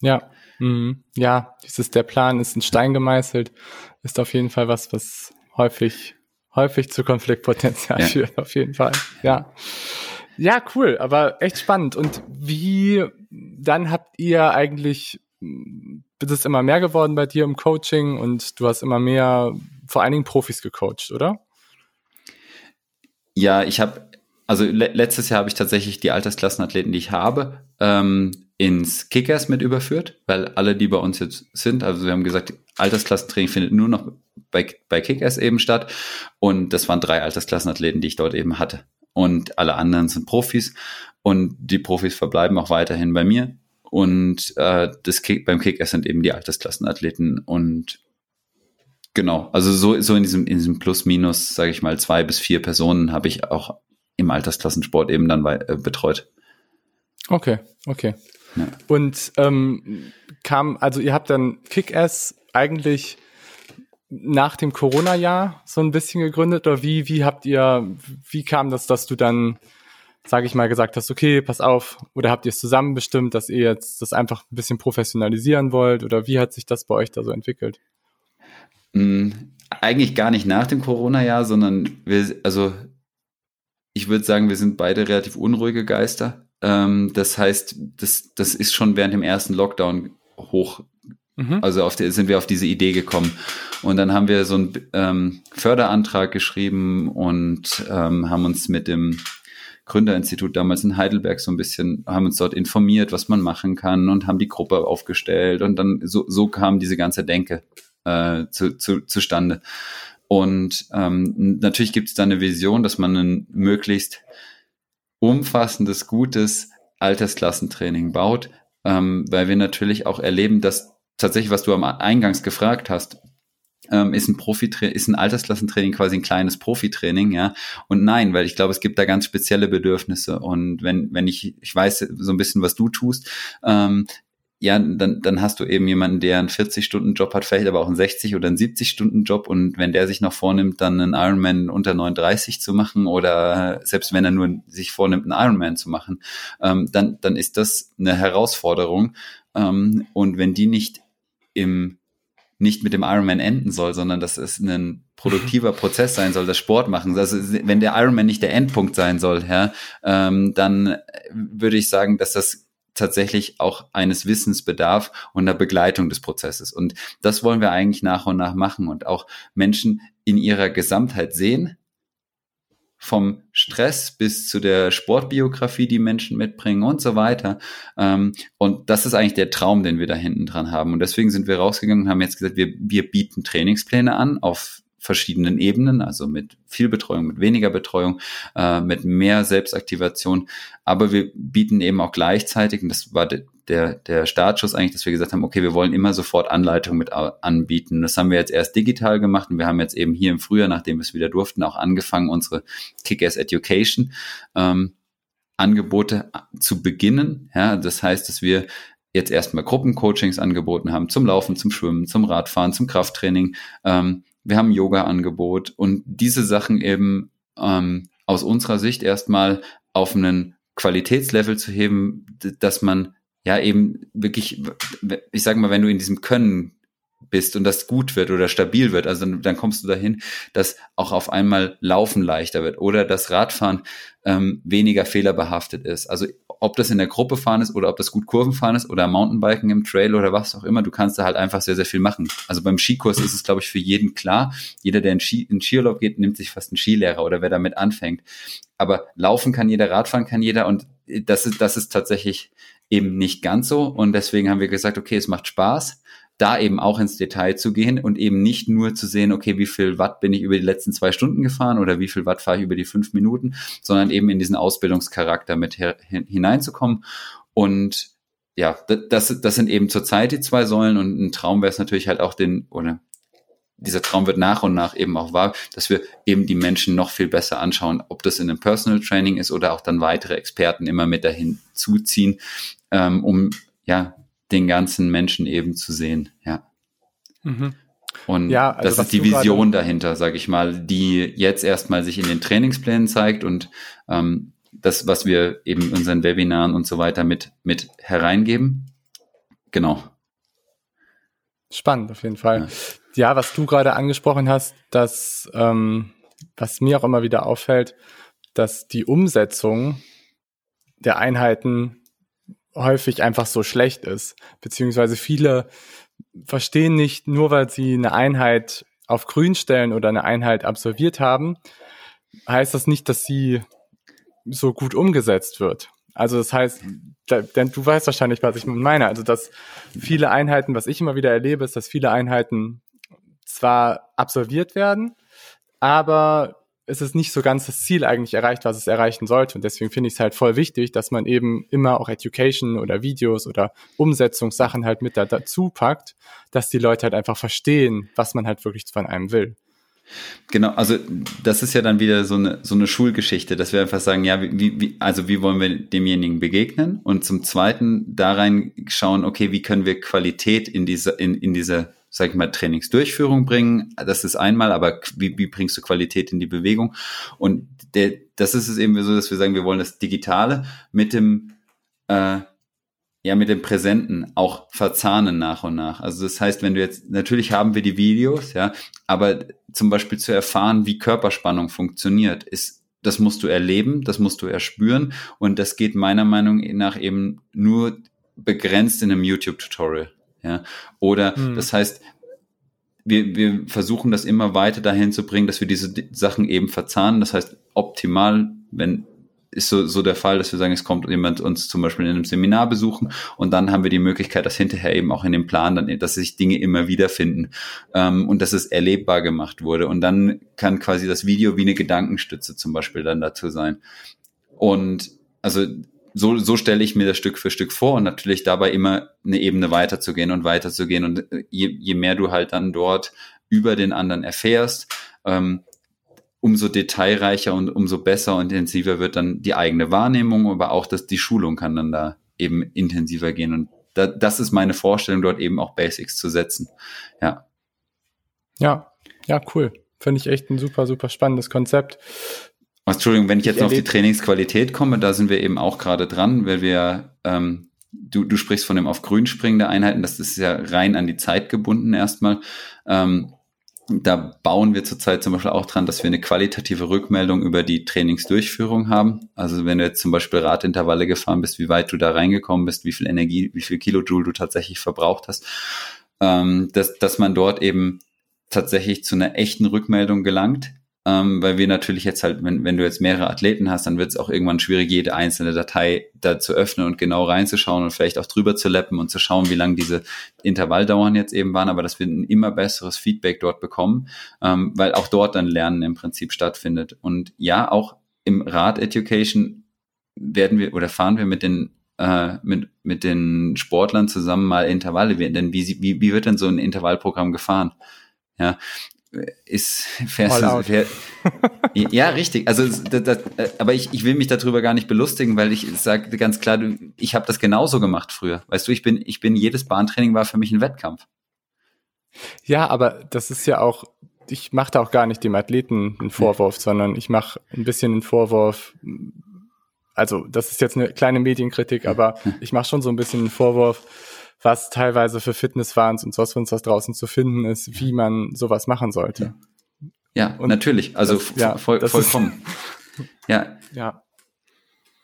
S1: Ja, Mhm. Ja, dieses der Plan ist in Stein gemeißelt, ist auf jeden Fall was, was häufig, häufig zu Konfliktpotenzial ja. führt, auf jeden Fall. Ja. Ja, cool, aber echt spannend. Und wie dann habt ihr eigentlich, ist es immer mehr geworden bei dir im Coaching und du hast immer mehr, vor allen Dingen Profis gecoacht, oder?
S2: Ja, ich habe, also le letztes Jahr habe ich tatsächlich die Altersklassenathleten, die ich habe, ähm, ins Kickers mit überführt, weil alle, die bei uns jetzt sind, also wir haben gesagt, Altersklassentraining findet nur noch bei, bei Kickers eben statt. Und das waren drei Altersklassenathleten, die ich dort eben hatte. Und alle anderen sind Profis. Und die Profis verbleiben auch weiterhin bei mir. Und äh, das Kick, beim Kickers sind eben die Altersklassenathleten. Und genau, also so, so in diesem, in diesem Plus-Minus, sage ich mal, zwei bis vier Personen habe ich auch im Altersklassensport eben dann bei, äh, betreut.
S1: Okay, okay. Ja. Und ähm, kam, also ihr habt dann Kick-Ass eigentlich nach dem Corona-Jahr so ein bisschen gegründet oder wie, wie habt ihr, wie kam das, dass du dann, sage ich mal, gesagt hast, okay, pass auf, oder habt ihr es zusammen bestimmt, dass ihr jetzt das einfach ein bisschen professionalisieren wollt oder wie hat sich das bei euch da so entwickelt?
S2: Mhm, eigentlich gar nicht nach dem Corona-Jahr, sondern wir, also ich würde sagen, wir sind beide relativ unruhige Geister. Ähm, das heißt, das, das ist schon während dem ersten Lockdown hoch Mhm. Also auf die, sind wir auf diese Idee gekommen. Und dann haben wir so einen ähm, Förderantrag geschrieben und ähm, haben uns mit dem Gründerinstitut damals in Heidelberg so ein bisschen, haben uns dort informiert, was man machen kann und haben die Gruppe aufgestellt und dann so, so kam diese ganze Denke äh, zu, zu, zustande. Und ähm, natürlich gibt es da eine Vision, dass man ein möglichst umfassendes, gutes Altersklassentraining baut, ähm, weil wir natürlich auch erleben, dass tatsächlich, was du am Eingangs gefragt hast, ähm, ist ein Profi ist ein Altersklassentraining quasi ein kleines Profitraining, ja. Und nein, weil ich glaube, es gibt da ganz spezielle Bedürfnisse. Und wenn, wenn ich, ich weiß so ein bisschen, was du tust, ähm, ja, dann, dann hast du eben jemanden, der einen 40-Stunden-Job hat, vielleicht aber auch einen 60- oder einen 70-Stunden-Job und wenn der sich noch vornimmt, dann einen Ironman unter 39 zu machen oder selbst wenn er nur sich vornimmt, einen Ironman zu machen, ähm, dann, dann ist das eine Herausforderung ähm, und wenn die nicht im nicht mit dem Ironman enden soll, sondern dass es ein produktiver Prozess sein soll, das Sport machen. Also wenn der Ironman nicht der Endpunkt sein soll, ja, ähm, dann würde ich sagen, dass das tatsächlich auch eines Wissens bedarf und einer Begleitung des Prozesses. Und das wollen wir eigentlich nach und nach machen und auch Menschen in ihrer Gesamtheit sehen, vom Stress bis zu der Sportbiografie, die Menschen mitbringen und so weiter. Ähm, und das ist eigentlich der Traum, den wir da hinten dran haben. Und deswegen sind wir rausgegangen und haben jetzt gesagt, wir, wir bieten Trainingspläne an auf verschiedenen Ebenen, also mit viel Betreuung, mit weniger Betreuung, äh, mit mehr Selbstaktivation. Aber wir bieten eben auch gleichzeitig, und das war de, der, der Startschuss eigentlich, dass wir gesagt haben, okay, wir wollen immer sofort Anleitungen mit anbieten. Das haben wir jetzt erst digital gemacht und wir haben jetzt eben hier im Frühjahr, nachdem wir es wieder durften, auch angefangen, unsere Kick-Ass Education ähm, Angebote zu beginnen. Ja, das heißt, dass wir jetzt erstmal Gruppencoachings angeboten haben zum Laufen, zum Schwimmen, zum Radfahren, zum Krafttraining. Ähm, wir haben Yoga-Angebot und diese Sachen eben ähm, aus unserer Sicht erstmal auf einen Qualitätslevel zu heben, dass man ja eben wirklich, ich sage mal, wenn du in diesem Können bist und das gut wird oder stabil wird, also dann, dann kommst du dahin, dass auch auf einmal Laufen leichter wird oder das Radfahren ähm, weniger fehlerbehaftet ist. Also ob das in der Gruppe fahren ist oder ob das gut Kurvenfahren ist oder Mountainbiken im Trail oder was auch immer, du kannst da halt einfach sehr, sehr viel machen. Also beim Skikurs ist es, glaube ich, für jeden klar. Jeder, der in, Ski, in Skiurlaub geht, nimmt sich fast einen Skilehrer oder wer damit anfängt. Aber laufen kann jeder, Radfahren kann jeder und das ist, das ist tatsächlich eben nicht ganz so. Und deswegen haben wir gesagt, okay, es macht Spaß da eben auch ins Detail zu gehen und eben nicht nur zu sehen, okay, wie viel Watt bin ich über die letzten zwei Stunden gefahren oder wie viel Watt fahre ich über die fünf Minuten, sondern eben in diesen Ausbildungscharakter mit hineinzukommen. Und ja, das, das sind eben zurzeit die zwei Säulen und ein Traum wäre es natürlich halt auch den, oder dieser Traum wird nach und nach eben auch wahr, dass wir eben die Menschen noch viel besser anschauen, ob das in einem Personal Training ist oder auch dann weitere Experten immer mit dahin zuziehen, ähm, um ja den ganzen Menschen eben zu sehen, ja. Mhm. Und ja, also das ist die Vision dahinter, sage ich mal, die jetzt erstmal sich in den Trainingsplänen zeigt und ähm, das, was wir eben in unseren Webinaren und so weiter mit, mit hereingeben. Genau.
S1: Spannend, auf jeden Fall. Ja, ja was du gerade angesprochen hast, dass, ähm, was mir auch immer wieder auffällt, dass die Umsetzung der Einheiten häufig einfach so schlecht ist. Beziehungsweise viele verstehen nicht, nur weil sie eine Einheit auf grün stellen oder eine Einheit absolviert haben, heißt das nicht, dass sie so gut umgesetzt wird. Also das heißt, denn du weißt wahrscheinlich, was ich meine. Also dass viele Einheiten, was ich immer wieder erlebe, ist, dass viele Einheiten zwar absolviert werden, aber ist es nicht so ganz das Ziel eigentlich erreicht, was es erreichen sollte. Und deswegen finde ich es halt voll wichtig, dass man eben immer auch Education oder Videos oder Umsetzungssachen halt mit da, dazu packt, dass die Leute halt einfach verstehen, was man halt wirklich von einem will.
S2: Genau, also das ist ja dann wieder so eine, so eine Schulgeschichte, dass wir einfach sagen, ja, wie, wie, also wie wollen wir demjenigen begegnen? Und zum Zweiten da rein schauen, okay, wie können wir Qualität in diese, in, in diese sag ich mal, Trainingsdurchführung bringen. Das ist einmal, aber wie, wie bringst du Qualität in die Bewegung? Und der, das ist es eben so, dass wir sagen, wir wollen das Digitale mit dem, äh, ja, mit dem Präsenten auch verzahnen nach und nach. Also das heißt, wenn du jetzt, natürlich haben wir die Videos, ja, aber zum Beispiel zu erfahren, wie Körperspannung funktioniert, ist, das musst du erleben, das musst du erspüren und das geht meiner Meinung nach eben nur begrenzt in einem YouTube-Tutorial. Ja, oder mhm. das heißt, wir, wir versuchen das immer weiter dahin zu bringen, dass wir diese Sachen eben verzahnen. Das heißt, optimal, wenn ist so, so der Fall, dass wir sagen, es kommt jemand uns zum Beispiel in einem Seminar besuchen und dann haben wir die Möglichkeit, dass hinterher eben auch in dem Plan, dann, dass sich Dinge immer wiederfinden ähm, und dass es erlebbar gemacht wurde. Und dann kann quasi das Video wie eine Gedankenstütze zum Beispiel dann dazu sein. Und also so, so stelle ich mir das Stück für Stück vor und natürlich dabei immer eine Ebene weiterzugehen und weiterzugehen. Und je, je mehr du halt dann dort über den anderen erfährst, ähm, umso detailreicher und umso besser und intensiver wird dann die eigene Wahrnehmung, aber auch dass die Schulung kann dann da eben intensiver gehen. Und da, das ist meine Vorstellung, dort eben auch Basics zu setzen. Ja.
S1: Ja, ja, cool. Finde ich echt ein super, super spannendes Konzept.
S2: Entschuldigung, wenn ich jetzt ich auf die Trainingsqualität komme, da sind wir eben auch gerade dran, weil wir, ähm, du, du sprichst von dem auf grün springende Einheiten, das ist ja rein an die Zeit gebunden erstmal. Ähm, da bauen wir zurzeit zum Beispiel auch dran, dass wir eine qualitative Rückmeldung über die Trainingsdurchführung haben. Also wenn du jetzt zum Beispiel Radintervalle gefahren bist, wie weit du da reingekommen bist, wie viel Energie, wie viel Kilojoule du tatsächlich verbraucht hast, ähm, dass, dass man dort eben tatsächlich zu einer echten Rückmeldung gelangt, ähm, weil wir natürlich jetzt halt, wenn, wenn du jetzt mehrere Athleten hast, dann wird es auch irgendwann schwierig, jede einzelne Datei da zu öffnen und genau reinzuschauen und vielleicht auch drüber zu lappen und zu schauen, wie lang diese Intervalldauern jetzt eben waren, aber dass wir ein immer besseres Feedback dort bekommen, ähm, weil auch dort dann Lernen im Prinzip stattfindet. Und ja, auch im Rad Education werden wir oder fahren wir mit den äh, mit, mit den Sportlern zusammen mal Intervalle. Denn wie, wie, wie wird denn so ein Intervallprogramm gefahren? Ja, ist fährst fähr, (laughs) ja richtig. Also das, das, aber ich, ich will mich darüber gar nicht belustigen weil ich sage ganz klar ich habe das genauso gemacht früher. Weißt du ich bin ich bin jedes Bahntraining war für mich ein Wettkampf.
S1: Ja aber das ist ja auch ich mache da auch gar nicht dem Athleten einen Vorwurf ja. sondern ich mache ein bisschen einen Vorwurf also das ist jetzt eine kleine Medienkritik aber ich mache schon so ein bisschen einen Vorwurf was teilweise für Fitnessfans und sonst was draußen zu finden ist, wie man sowas machen sollte.
S2: Ja, und natürlich. Also das, ja, voll, vollkommen. ja.
S1: Ja.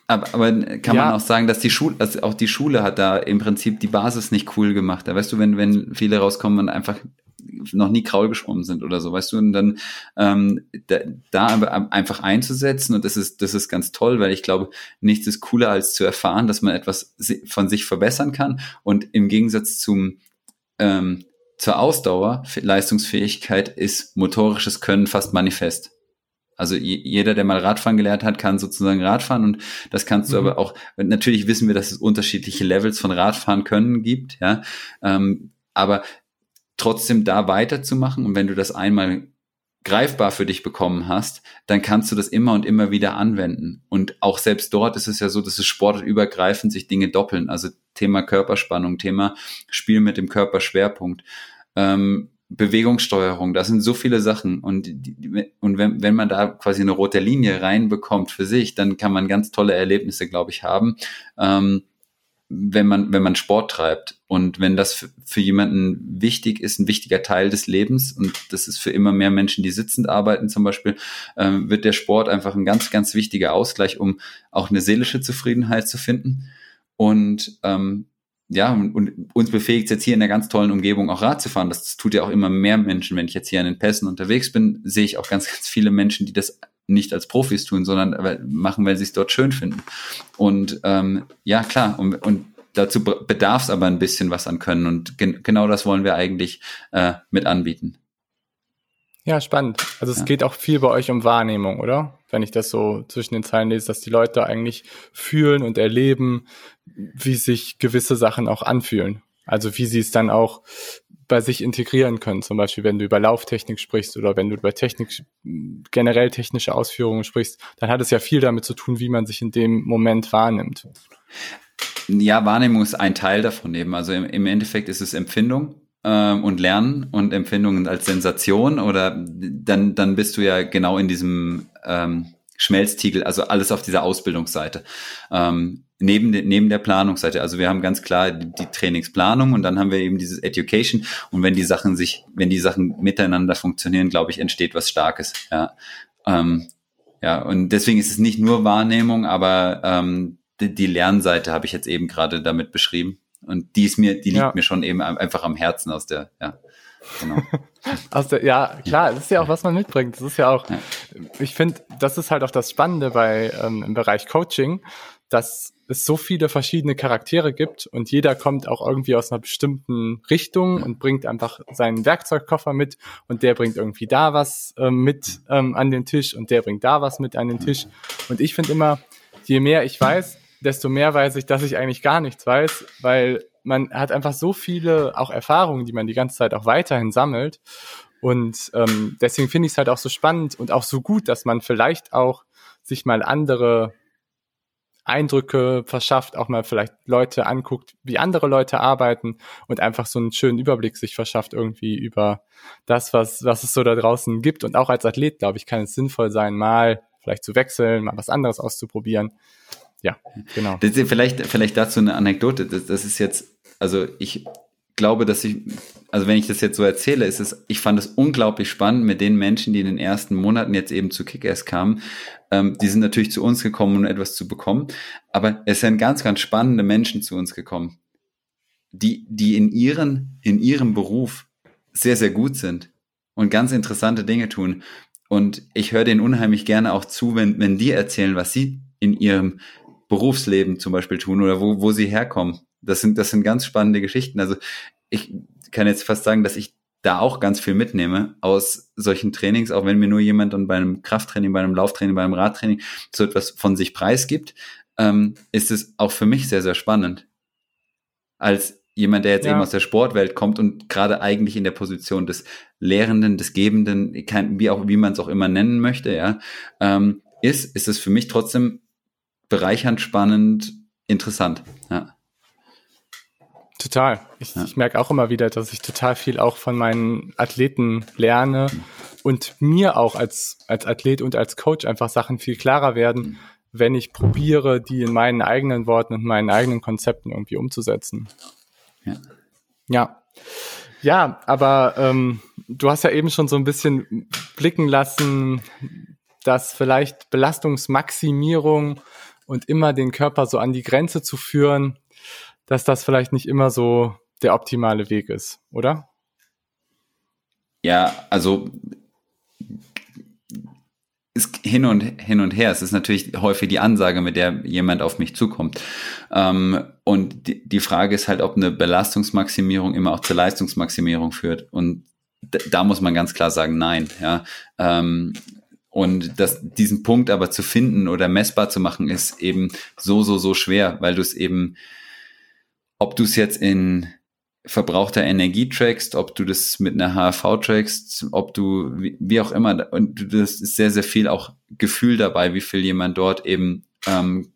S2: Aber, aber kann ja. man auch sagen, dass die Schule, also auch die Schule hat da im Prinzip die Basis nicht cool gemacht. Da weißt du, wenn, wenn viele rauskommen und einfach noch nie Kraul geschwommen sind oder so, weißt du, und dann ähm, da, da einfach einzusetzen und das ist, das ist ganz toll, weil ich glaube, nichts ist cooler als zu erfahren, dass man etwas von sich verbessern kann und im Gegensatz zum ähm, zur Ausdauer, Leistungsfähigkeit ist motorisches Können fast manifest. Also jeder, der mal Radfahren gelernt hat, kann sozusagen Radfahren und das kannst du mhm. aber auch, natürlich wissen wir, dass es unterschiedliche Levels von Radfahren können gibt, ja, ähm, aber trotzdem da weiterzumachen. Und wenn du das einmal greifbar für dich bekommen hast, dann kannst du das immer und immer wieder anwenden. Und auch selbst dort ist es ja so, dass es sportübergreifend sich Dinge doppeln. Also Thema Körperspannung, Thema Spiel mit dem Körperschwerpunkt, ähm, Bewegungssteuerung, das sind so viele Sachen. Und, und wenn, wenn man da quasi eine rote Linie reinbekommt für sich, dann kann man ganz tolle Erlebnisse, glaube ich, haben. Ähm, wenn man, wenn man Sport treibt. Und wenn das für, für, jemanden wichtig ist, ein wichtiger Teil des Lebens, und das ist für immer mehr Menschen, die sitzend arbeiten zum Beispiel, ähm, wird der Sport einfach ein ganz, ganz wichtiger Ausgleich, um auch eine seelische Zufriedenheit zu finden. Und ähm, ja, und, und uns befähigt jetzt hier in einer ganz tollen Umgebung auch Rad zu fahren. Das tut ja auch immer mehr Menschen. Wenn ich jetzt hier an den Pässen unterwegs bin, sehe ich auch ganz, (laughs) ganz viele Menschen, die das nicht als Profis tun, sondern machen, weil sie es dort schön finden. Und ähm, ja, klar, und, und dazu bedarf es aber ein bisschen was an Können. Und gen genau das wollen wir eigentlich äh, mit anbieten.
S1: Ja, spannend. Also es ja. geht auch viel bei euch um Wahrnehmung, oder? Wenn ich das so zwischen den Zeilen lese, dass die Leute eigentlich fühlen und erleben, wie sich gewisse Sachen auch anfühlen. Also wie sie es dann auch bei sich integrieren können. Zum Beispiel, wenn du über Lauftechnik sprichst oder wenn du über Technik, generell technische Ausführungen sprichst, dann hat es ja viel damit zu tun, wie man sich in dem Moment wahrnimmt.
S2: Ja, Wahrnehmung ist ein Teil davon eben. Also im, im Endeffekt ist es Empfindung ähm, und Lernen und Empfindungen als Sensation oder dann, dann bist du ja genau in diesem ähm, Schmelztiegel, also alles auf dieser Ausbildungsseite. Ähm, neben, de, neben der Planungsseite. Also wir haben ganz klar die, die, Trainingsplanung und dann haben wir eben dieses Education. Und wenn die Sachen sich, wenn die Sachen miteinander funktionieren, glaube ich, entsteht was Starkes. Ja, ähm, ja und deswegen ist es nicht nur Wahrnehmung, aber ähm, die, die Lernseite habe ich jetzt eben gerade damit beschrieben. Und die ist mir, die liegt ja. mir schon eben einfach am Herzen aus der, ja. Genau. (laughs)
S1: Der, ja, klar, das ist ja auch, was man mitbringt. Das ist ja auch, ja. ich finde, das ist halt auch das Spannende bei ähm, im Bereich Coaching, dass es so viele verschiedene Charaktere gibt und jeder kommt auch irgendwie aus einer bestimmten Richtung und bringt einfach seinen Werkzeugkoffer mit und der bringt irgendwie da was ähm, mit ähm, an den Tisch und der bringt da was mit an den Tisch. Und ich finde immer, je mehr ich weiß, desto mehr weiß ich, dass ich eigentlich gar nichts weiß, weil man hat einfach so viele auch Erfahrungen, die man die ganze Zeit auch weiterhin sammelt. Und ähm, deswegen finde ich es halt auch so spannend und auch so gut, dass man vielleicht auch sich mal andere Eindrücke verschafft, auch mal vielleicht Leute anguckt, wie andere Leute arbeiten und einfach so einen schönen Überblick sich verschafft irgendwie über das, was, was es so da draußen gibt. Und auch als Athlet, glaube ich, kann es sinnvoll sein, mal vielleicht zu wechseln, mal was anderes auszuprobieren. Ja, genau.
S2: Das vielleicht, vielleicht dazu eine Anekdote. Das, das ist jetzt also ich glaube, dass ich, also wenn ich das jetzt so erzähle, ist es, ich fand es unglaublich spannend mit den Menschen, die in den ersten Monaten jetzt eben zu Kick-Ass kamen. Ähm, die sind natürlich zu uns gekommen, um etwas zu bekommen. Aber es sind ganz, ganz spannende Menschen zu uns gekommen, die, die in ihren, in ihrem Beruf sehr, sehr gut sind und ganz interessante Dinge tun. Und ich höre denen unheimlich gerne auch zu, wenn, wenn die erzählen, was sie in ihrem Berufsleben zum Beispiel tun oder wo, wo sie herkommen. Das sind, das sind ganz spannende Geschichten. Also ich kann jetzt fast sagen, dass ich da auch ganz viel mitnehme aus solchen Trainings, auch wenn mir nur jemand dann bei einem Krafttraining, bei einem Lauftraining, bei einem Radtraining so etwas von sich preisgibt, ähm, ist es auch für mich sehr, sehr spannend. Als jemand, der jetzt ja. eben aus der Sportwelt kommt und gerade eigentlich in der Position des Lehrenden, des Gebenden, wie auch, wie man es auch immer nennen möchte, ja, ähm, ist, ist es für mich trotzdem bereichernd, spannend, interessant. Ja.
S1: Total. Ich, ja. ich merke auch immer wieder, dass ich total viel auch von meinen Athleten lerne mhm. und mir auch als, als Athlet und als Coach einfach Sachen viel klarer werden, mhm. wenn ich probiere, die in meinen eigenen Worten und meinen eigenen Konzepten irgendwie umzusetzen. Ja. Ja. Ja, aber ähm, du hast ja eben schon so ein bisschen blicken lassen, dass vielleicht Belastungsmaximierung und immer den Körper so an die Grenze zu führen, dass das vielleicht nicht immer so der optimale Weg ist, oder?
S2: Ja, also ist hin und hin und her. Es ist natürlich häufig die Ansage, mit der jemand auf mich zukommt. Ähm, und die, die Frage ist halt, ob eine Belastungsmaximierung immer auch zur Leistungsmaximierung führt. Und da muss man ganz klar sagen, nein. Ja, ähm, und das, diesen Punkt aber zu finden oder messbar zu machen, ist eben so, so, so schwer, weil du es eben ob du es jetzt in verbrauchter Energie trackst, ob du das mit einer HRV trackst, ob du, wie, wie auch immer, und das ist sehr, sehr viel auch Gefühl dabei, wie viel jemand dort eben ähm,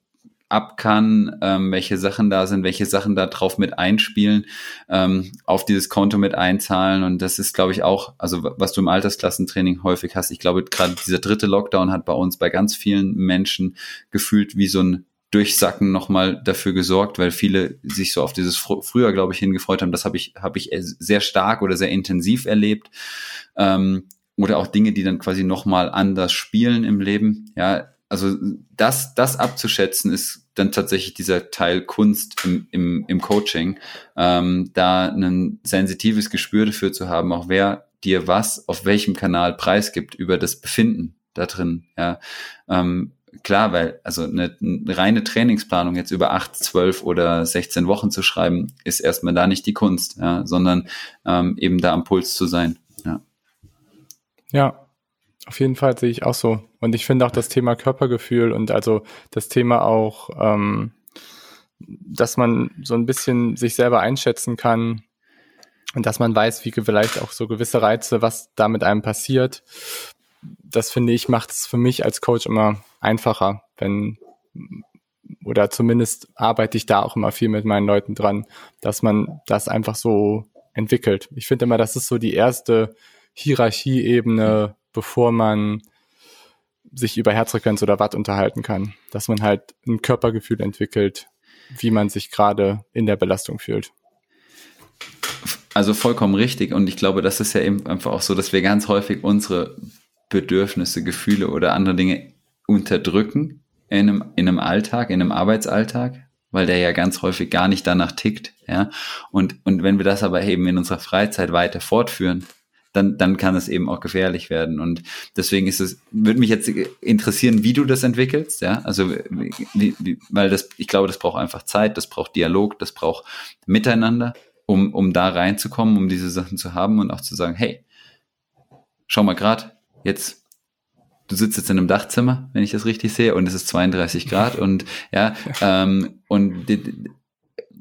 S2: ab kann, ähm, welche Sachen da sind, welche Sachen da drauf mit einspielen, ähm, auf dieses Konto mit einzahlen. Und das ist, glaube ich, auch, also was du im Altersklassentraining häufig hast. Ich glaube, gerade dieser dritte Lockdown hat bei uns bei ganz vielen Menschen gefühlt wie so ein Durchsacken nochmal dafür gesorgt, weil viele sich so auf dieses fr früher, glaube ich, hingefreut haben. Das habe ich, habe ich sehr stark oder sehr intensiv erlebt. Ähm, oder auch Dinge, die dann quasi nochmal anders spielen im Leben. Ja, also das, das abzuschätzen ist dann tatsächlich dieser Teil Kunst im, im, im Coaching, ähm, da ein sensitives Gespür dafür zu haben, auch wer dir was auf welchem Kanal preisgibt über das Befinden da drin. Ja, ähm, klar, weil also eine, eine, reine Trainingsplanung jetzt über acht, zwölf oder 16 Wochen zu schreiben, ist erstmal da nicht die Kunst, ja, sondern ähm, eben da am Puls zu sein. Ja.
S1: ja, auf jeden Fall sehe ich auch so. Und ich finde auch das Thema Körpergefühl und also das Thema auch, ähm, dass man so ein bisschen sich selber einschätzen kann und dass man weiß, wie vielleicht auch so gewisse Reize, was da mit einem passiert. Das finde ich, macht es für mich als Coach immer einfacher, wenn oder zumindest arbeite ich da auch immer viel mit meinen Leuten dran, dass man das einfach so entwickelt. Ich finde immer, das ist so die erste Hierarchieebene, bevor man sich über Herzfrequenz oder Watt unterhalten kann, dass man halt ein Körpergefühl entwickelt, wie man sich gerade in der Belastung fühlt.
S2: Also vollkommen richtig. Und ich glaube, das ist ja eben einfach auch so, dass wir ganz häufig unsere Bedürfnisse, Gefühle oder andere Dinge unterdrücken in einem, in einem Alltag, in einem Arbeitsalltag. weil der ja ganz häufig gar nicht danach tickt, ja. Und, und wenn wir das aber eben in unserer Freizeit weiter fortführen, dann, dann kann es eben auch gefährlich werden. Und deswegen ist es, würde mich jetzt interessieren, wie du das entwickelst, ja. Also, wie, wie, weil das, ich glaube, das braucht einfach Zeit, das braucht Dialog, das braucht Miteinander, um, um da reinzukommen, um diese Sachen zu haben und auch zu sagen, hey, schau mal grad, jetzt du sitzt jetzt in einem Dachzimmer, wenn ich das richtig sehe, und es ist 32 Grad und (laughs) ja, ähm, und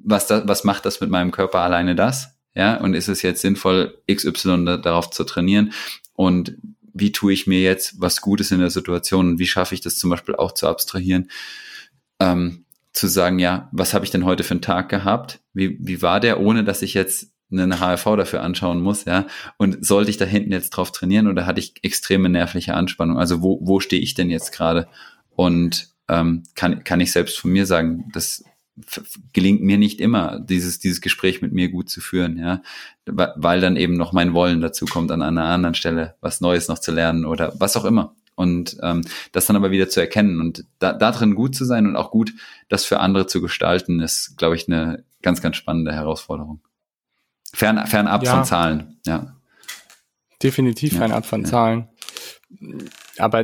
S2: was, da, was macht das mit meinem Körper alleine das? Ja, und ist es jetzt sinnvoll, XY da, darauf zu trainieren? Und wie tue ich mir jetzt was Gutes in der Situation und wie schaffe ich das zum Beispiel auch zu abstrahieren? Ähm, zu sagen, ja, was habe ich denn heute für einen Tag gehabt? Wie, wie war der, ohne dass ich jetzt eine HRV dafür anschauen muss, ja. Und sollte ich da hinten jetzt drauf trainieren oder hatte ich extreme nervliche Anspannung? Also wo, wo stehe ich denn jetzt gerade? Und ähm, kann, kann ich selbst von mir sagen, das gelingt mir nicht immer, dieses, dieses Gespräch mit mir gut zu führen, ja. Weil dann eben noch mein Wollen dazu kommt, an einer anderen Stelle was Neues noch zu lernen oder was auch immer. Und ähm, das dann aber wieder zu erkennen und da, da drin gut zu sein und auch gut, das für andere zu gestalten, ist, glaube ich, eine ganz, ganz spannende Herausforderung. Fern, fernab ja. von Zahlen, ja.
S1: Definitiv ja. fernab von ja. Zahlen. Aber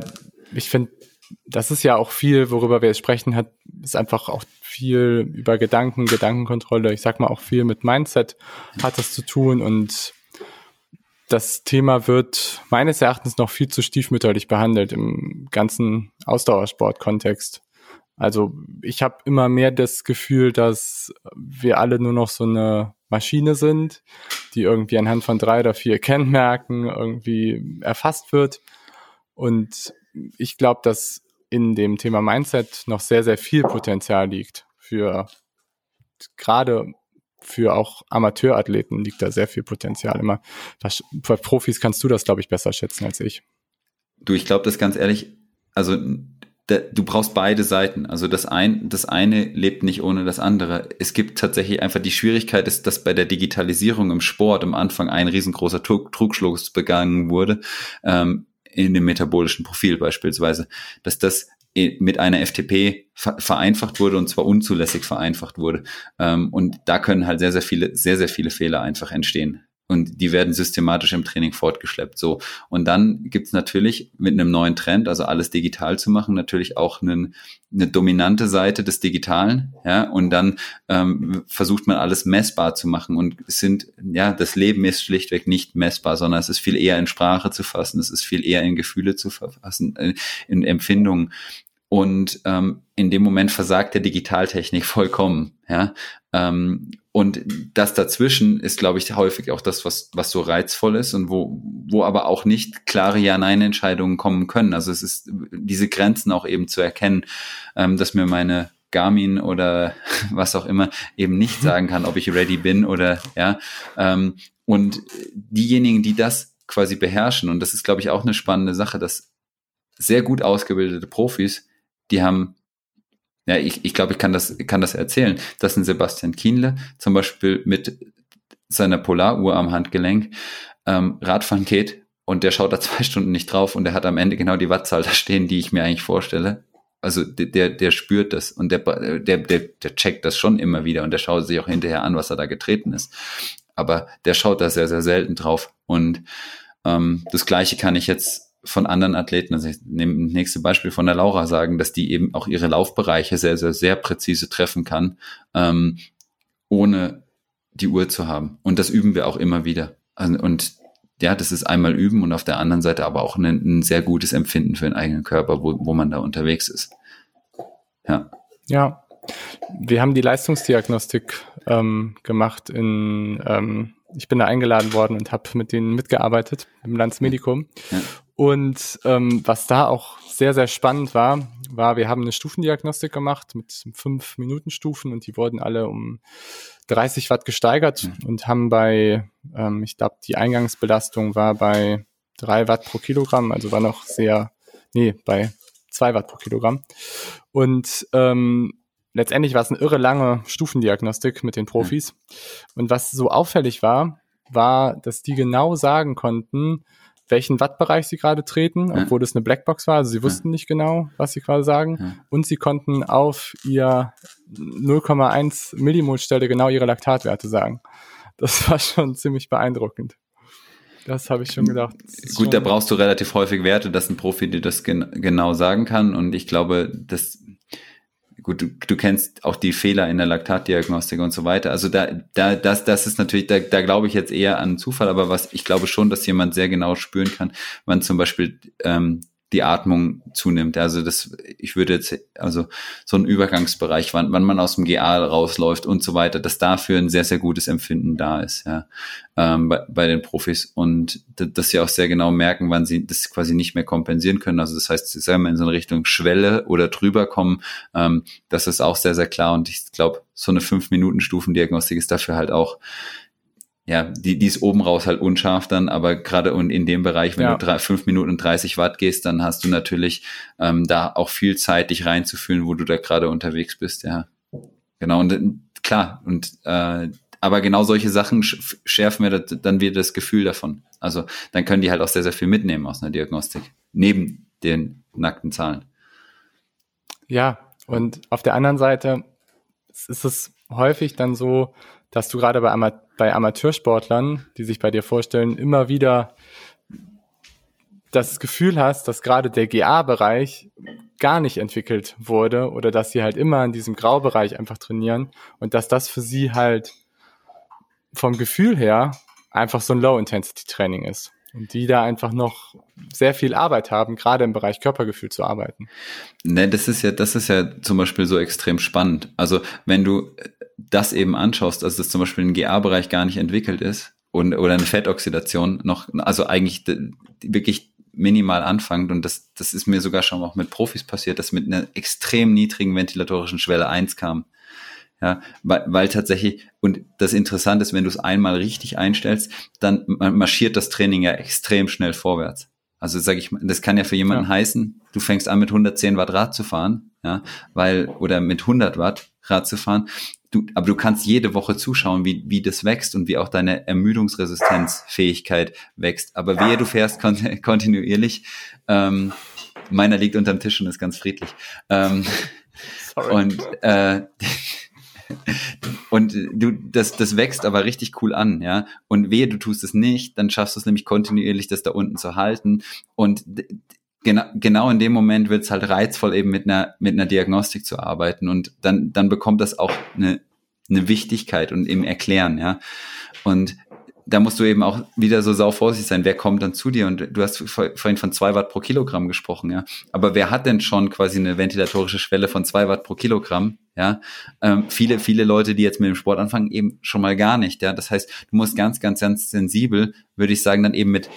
S1: ich finde, das ist ja auch viel, worüber wir jetzt sprechen, hat, ist einfach auch viel über Gedanken, Gedankenkontrolle. Ich sag mal auch viel mit Mindset hat das zu tun und das Thema wird meines Erachtens noch viel zu stiefmütterlich behandelt im ganzen Ausdauersport-Kontext. Also ich habe immer mehr das Gefühl, dass wir alle nur noch so eine Maschine sind, die irgendwie anhand von drei oder vier Kennmerken irgendwie erfasst wird. Und ich glaube, dass in dem Thema Mindset noch sehr, sehr viel Potenzial liegt für gerade für auch Amateurathleten liegt da sehr viel Potenzial immer. Bei Profis kannst du das, glaube ich, besser schätzen als ich.
S2: Du, ich glaube das ganz ehrlich, also du brauchst beide Seiten. Also das, ein, das eine lebt nicht ohne das andere. Es gibt tatsächlich einfach die Schwierigkeit, ist, dass bei der Digitalisierung im Sport am Anfang ein riesengroßer Trugschluss begangen wurde, ähm, in dem metabolischen Profil beispielsweise, dass das mit einer FTP vereinfacht wurde und zwar unzulässig vereinfacht wurde. Ähm, und da können halt sehr, sehr viele, sehr, sehr viele Fehler einfach entstehen und die werden systematisch im Training fortgeschleppt. So. Und dann gibt's natürlich mit einem neuen Trend, also alles digital zu machen, natürlich auch einen, eine dominante Seite des Digitalen. Ja, und dann ähm, versucht man alles messbar zu machen. Und es sind, ja, das Leben ist schlichtweg nicht messbar, sondern es ist viel eher in Sprache zu fassen, es ist viel eher in Gefühle zu fassen, äh, in Empfindungen. Und ähm, in dem Moment versagt der Digitaltechnik vollkommen. Ja? Ähm, und das dazwischen ist, glaube ich, häufig auch das, was, was so reizvoll ist und wo, wo aber auch nicht klare Ja-Nein-Entscheidungen kommen können. Also es ist diese Grenzen auch eben zu erkennen, ähm, dass mir meine Garmin oder (laughs) was auch immer eben nicht (laughs) sagen kann, ob ich ready bin oder ja. Ähm, und diejenigen, die das quasi beherrschen, und das ist, glaube ich, auch eine spannende Sache, dass sehr gut ausgebildete Profis die haben, ja, ich, ich glaube, ich kann das, kann das erzählen, dass ein Sebastian Kienle zum Beispiel mit seiner Polaruhr am Handgelenk ähm, Radfahren geht und der schaut da (laughs) zwei Stunden nicht drauf und der hat am Ende genau die Wattzahl da stehen, die ich mir eigentlich vorstelle. Also der, der spürt das und der, der, der, der checkt das schon immer wieder und der schaut sich auch hinterher an, was er da getreten ist. Aber der schaut da sehr, sehr selten drauf. Und ähm, das Gleiche kann ich jetzt von anderen Athleten, also ich nehme das nächste Beispiel von der Laura sagen, dass die eben auch ihre Laufbereiche sehr, sehr, sehr präzise treffen kann, ähm, ohne die Uhr zu haben. Und das üben wir auch immer wieder. Also, und ja, das ist einmal üben und auf der anderen Seite aber auch ein, ein sehr gutes Empfinden für den eigenen Körper, wo, wo man da unterwegs ist. Ja.
S1: Ja. Wir haben die Leistungsdiagnostik ähm, gemacht in ähm, ich bin da eingeladen worden und habe mit denen mitgearbeitet im Landsmedikum. Ja. Und ähm, was da auch sehr, sehr spannend war, war, wir haben eine Stufendiagnostik gemacht mit fünf Minuten Stufen und die wurden alle um 30 Watt gesteigert mhm. und haben bei, ähm, ich glaube, die Eingangsbelastung war bei drei Watt pro Kilogramm, also war noch sehr, nee, bei zwei Watt pro Kilogramm. Und ähm, letztendlich war es eine irre lange Stufendiagnostik mit den Profis. Mhm. Und was so auffällig war, war, dass die genau sagen konnten, welchen Wattbereich sie gerade treten, obwohl das eine Blackbox war. Also sie wussten nicht genau, was sie quasi sagen. Und sie konnten auf ihr 0,1 Millimol Stelle genau ihre Laktatwerte sagen. Das war schon ziemlich beeindruckend. Das habe ich schon gedacht.
S2: Gut, da brauchst du relativ häufig Werte, dass ein Profi dir das gen genau sagen kann. Und ich glaube, das gut, du, du kennst auch die Fehler in der Laktatdiagnostik und so weiter. Also da, da, das, das ist natürlich, da, da glaube ich jetzt eher an Zufall, aber was ich glaube schon, dass jemand sehr genau spüren kann, wann zum Beispiel ähm, die Atmung zunimmt. Also das, ich würde jetzt, also so ein Übergangsbereich, wann, wann man aus dem GA rausläuft und so weiter, dass dafür ein sehr, sehr gutes Empfinden da ist, ja, ähm, bei, bei den Profis und dass sie auch sehr genau merken, wann sie das quasi nicht mehr kompensieren können. Also das heißt, sie sagen in so eine Richtung Schwelle oder drüber kommen, ähm, das ist auch sehr, sehr klar und ich glaube, so eine fünf Minuten Stufendiagnostik ist dafür halt auch ja, die, die ist oben raus halt unscharf dann, aber gerade und in dem Bereich, wenn ja. du drei, fünf Minuten und 30 Watt gehst, dann hast du natürlich ähm, da auch viel Zeit, dich reinzufühlen, wo du da gerade unterwegs bist, ja. Genau, und äh, klar, und äh, aber genau solche Sachen schärfen mir das, dann wieder das Gefühl davon. Also dann können die halt auch sehr, sehr viel mitnehmen aus einer Diagnostik, neben den nackten Zahlen.
S1: Ja, und auf der anderen Seite ist es häufig dann so, dass du gerade bei, Ama bei Amateursportlern, die sich bei dir vorstellen, immer wieder das Gefühl hast, dass gerade der GA-Bereich gar nicht entwickelt wurde oder dass sie halt immer in diesem Graubereich einfach trainieren und dass das für sie halt vom Gefühl her einfach so ein Low-Intensity-Training ist und die da einfach noch sehr viel Arbeit haben, gerade im Bereich Körpergefühl zu arbeiten.
S2: Ne, das ist ja, das ist ja zum Beispiel so extrem spannend. Also wenn du das eben anschaust, also dass zum Beispiel ein GA-Bereich gar nicht entwickelt ist und oder eine Fettoxidation noch, also eigentlich wirklich minimal anfängt und das, das ist mir sogar schon auch mit Profis passiert, dass mit einer extrem niedrigen ventilatorischen Schwelle eins kam. Ja, weil, weil tatsächlich, und das Interessante ist, wenn du es einmal richtig einstellst, dann marschiert das Training ja extrem schnell vorwärts. Also sage ich, das kann ja für jemanden ja. heißen, du fängst an mit 110 Watt Rad zu fahren, ja, weil, oder mit 100 Watt Rad zu fahren. Du, aber du kannst jede Woche zuschauen, wie, wie das wächst und wie auch deine Ermüdungsresistenzfähigkeit wächst. Aber wehe, du fährst kon (laughs) kontinuierlich. Ähm, meiner liegt unterm Tisch und ist ganz friedlich. Ähm. Und äh, und du, das, das wächst aber richtig cool an, ja. Und wehe, du tust es nicht, dann schaffst du es nämlich kontinuierlich, das da unten zu halten. Und genau, genau in dem Moment wird es halt reizvoll, eben mit einer, mit einer Diagnostik zu arbeiten. Und dann, dann bekommt das auch eine, eine Wichtigkeit und im Erklären, ja. Und da musst du eben auch wieder so sau vorsichtig sein, wer kommt dann zu dir? Und du hast vorhin von zwei Watt pro Kilogramm gesprochen, ja. Aber wer hat denn schon quasi eine ventilatorische Schwelle von zwei Watt pro Kilogramm? Ja, ähm, viele, viele Leute, die jetzt mit dem Sport anfangen, eben schon mal gar nicht. Ja, das heißt, du musst ganz, ganz, ganz sensibel, würde ich sagen, dann eben mit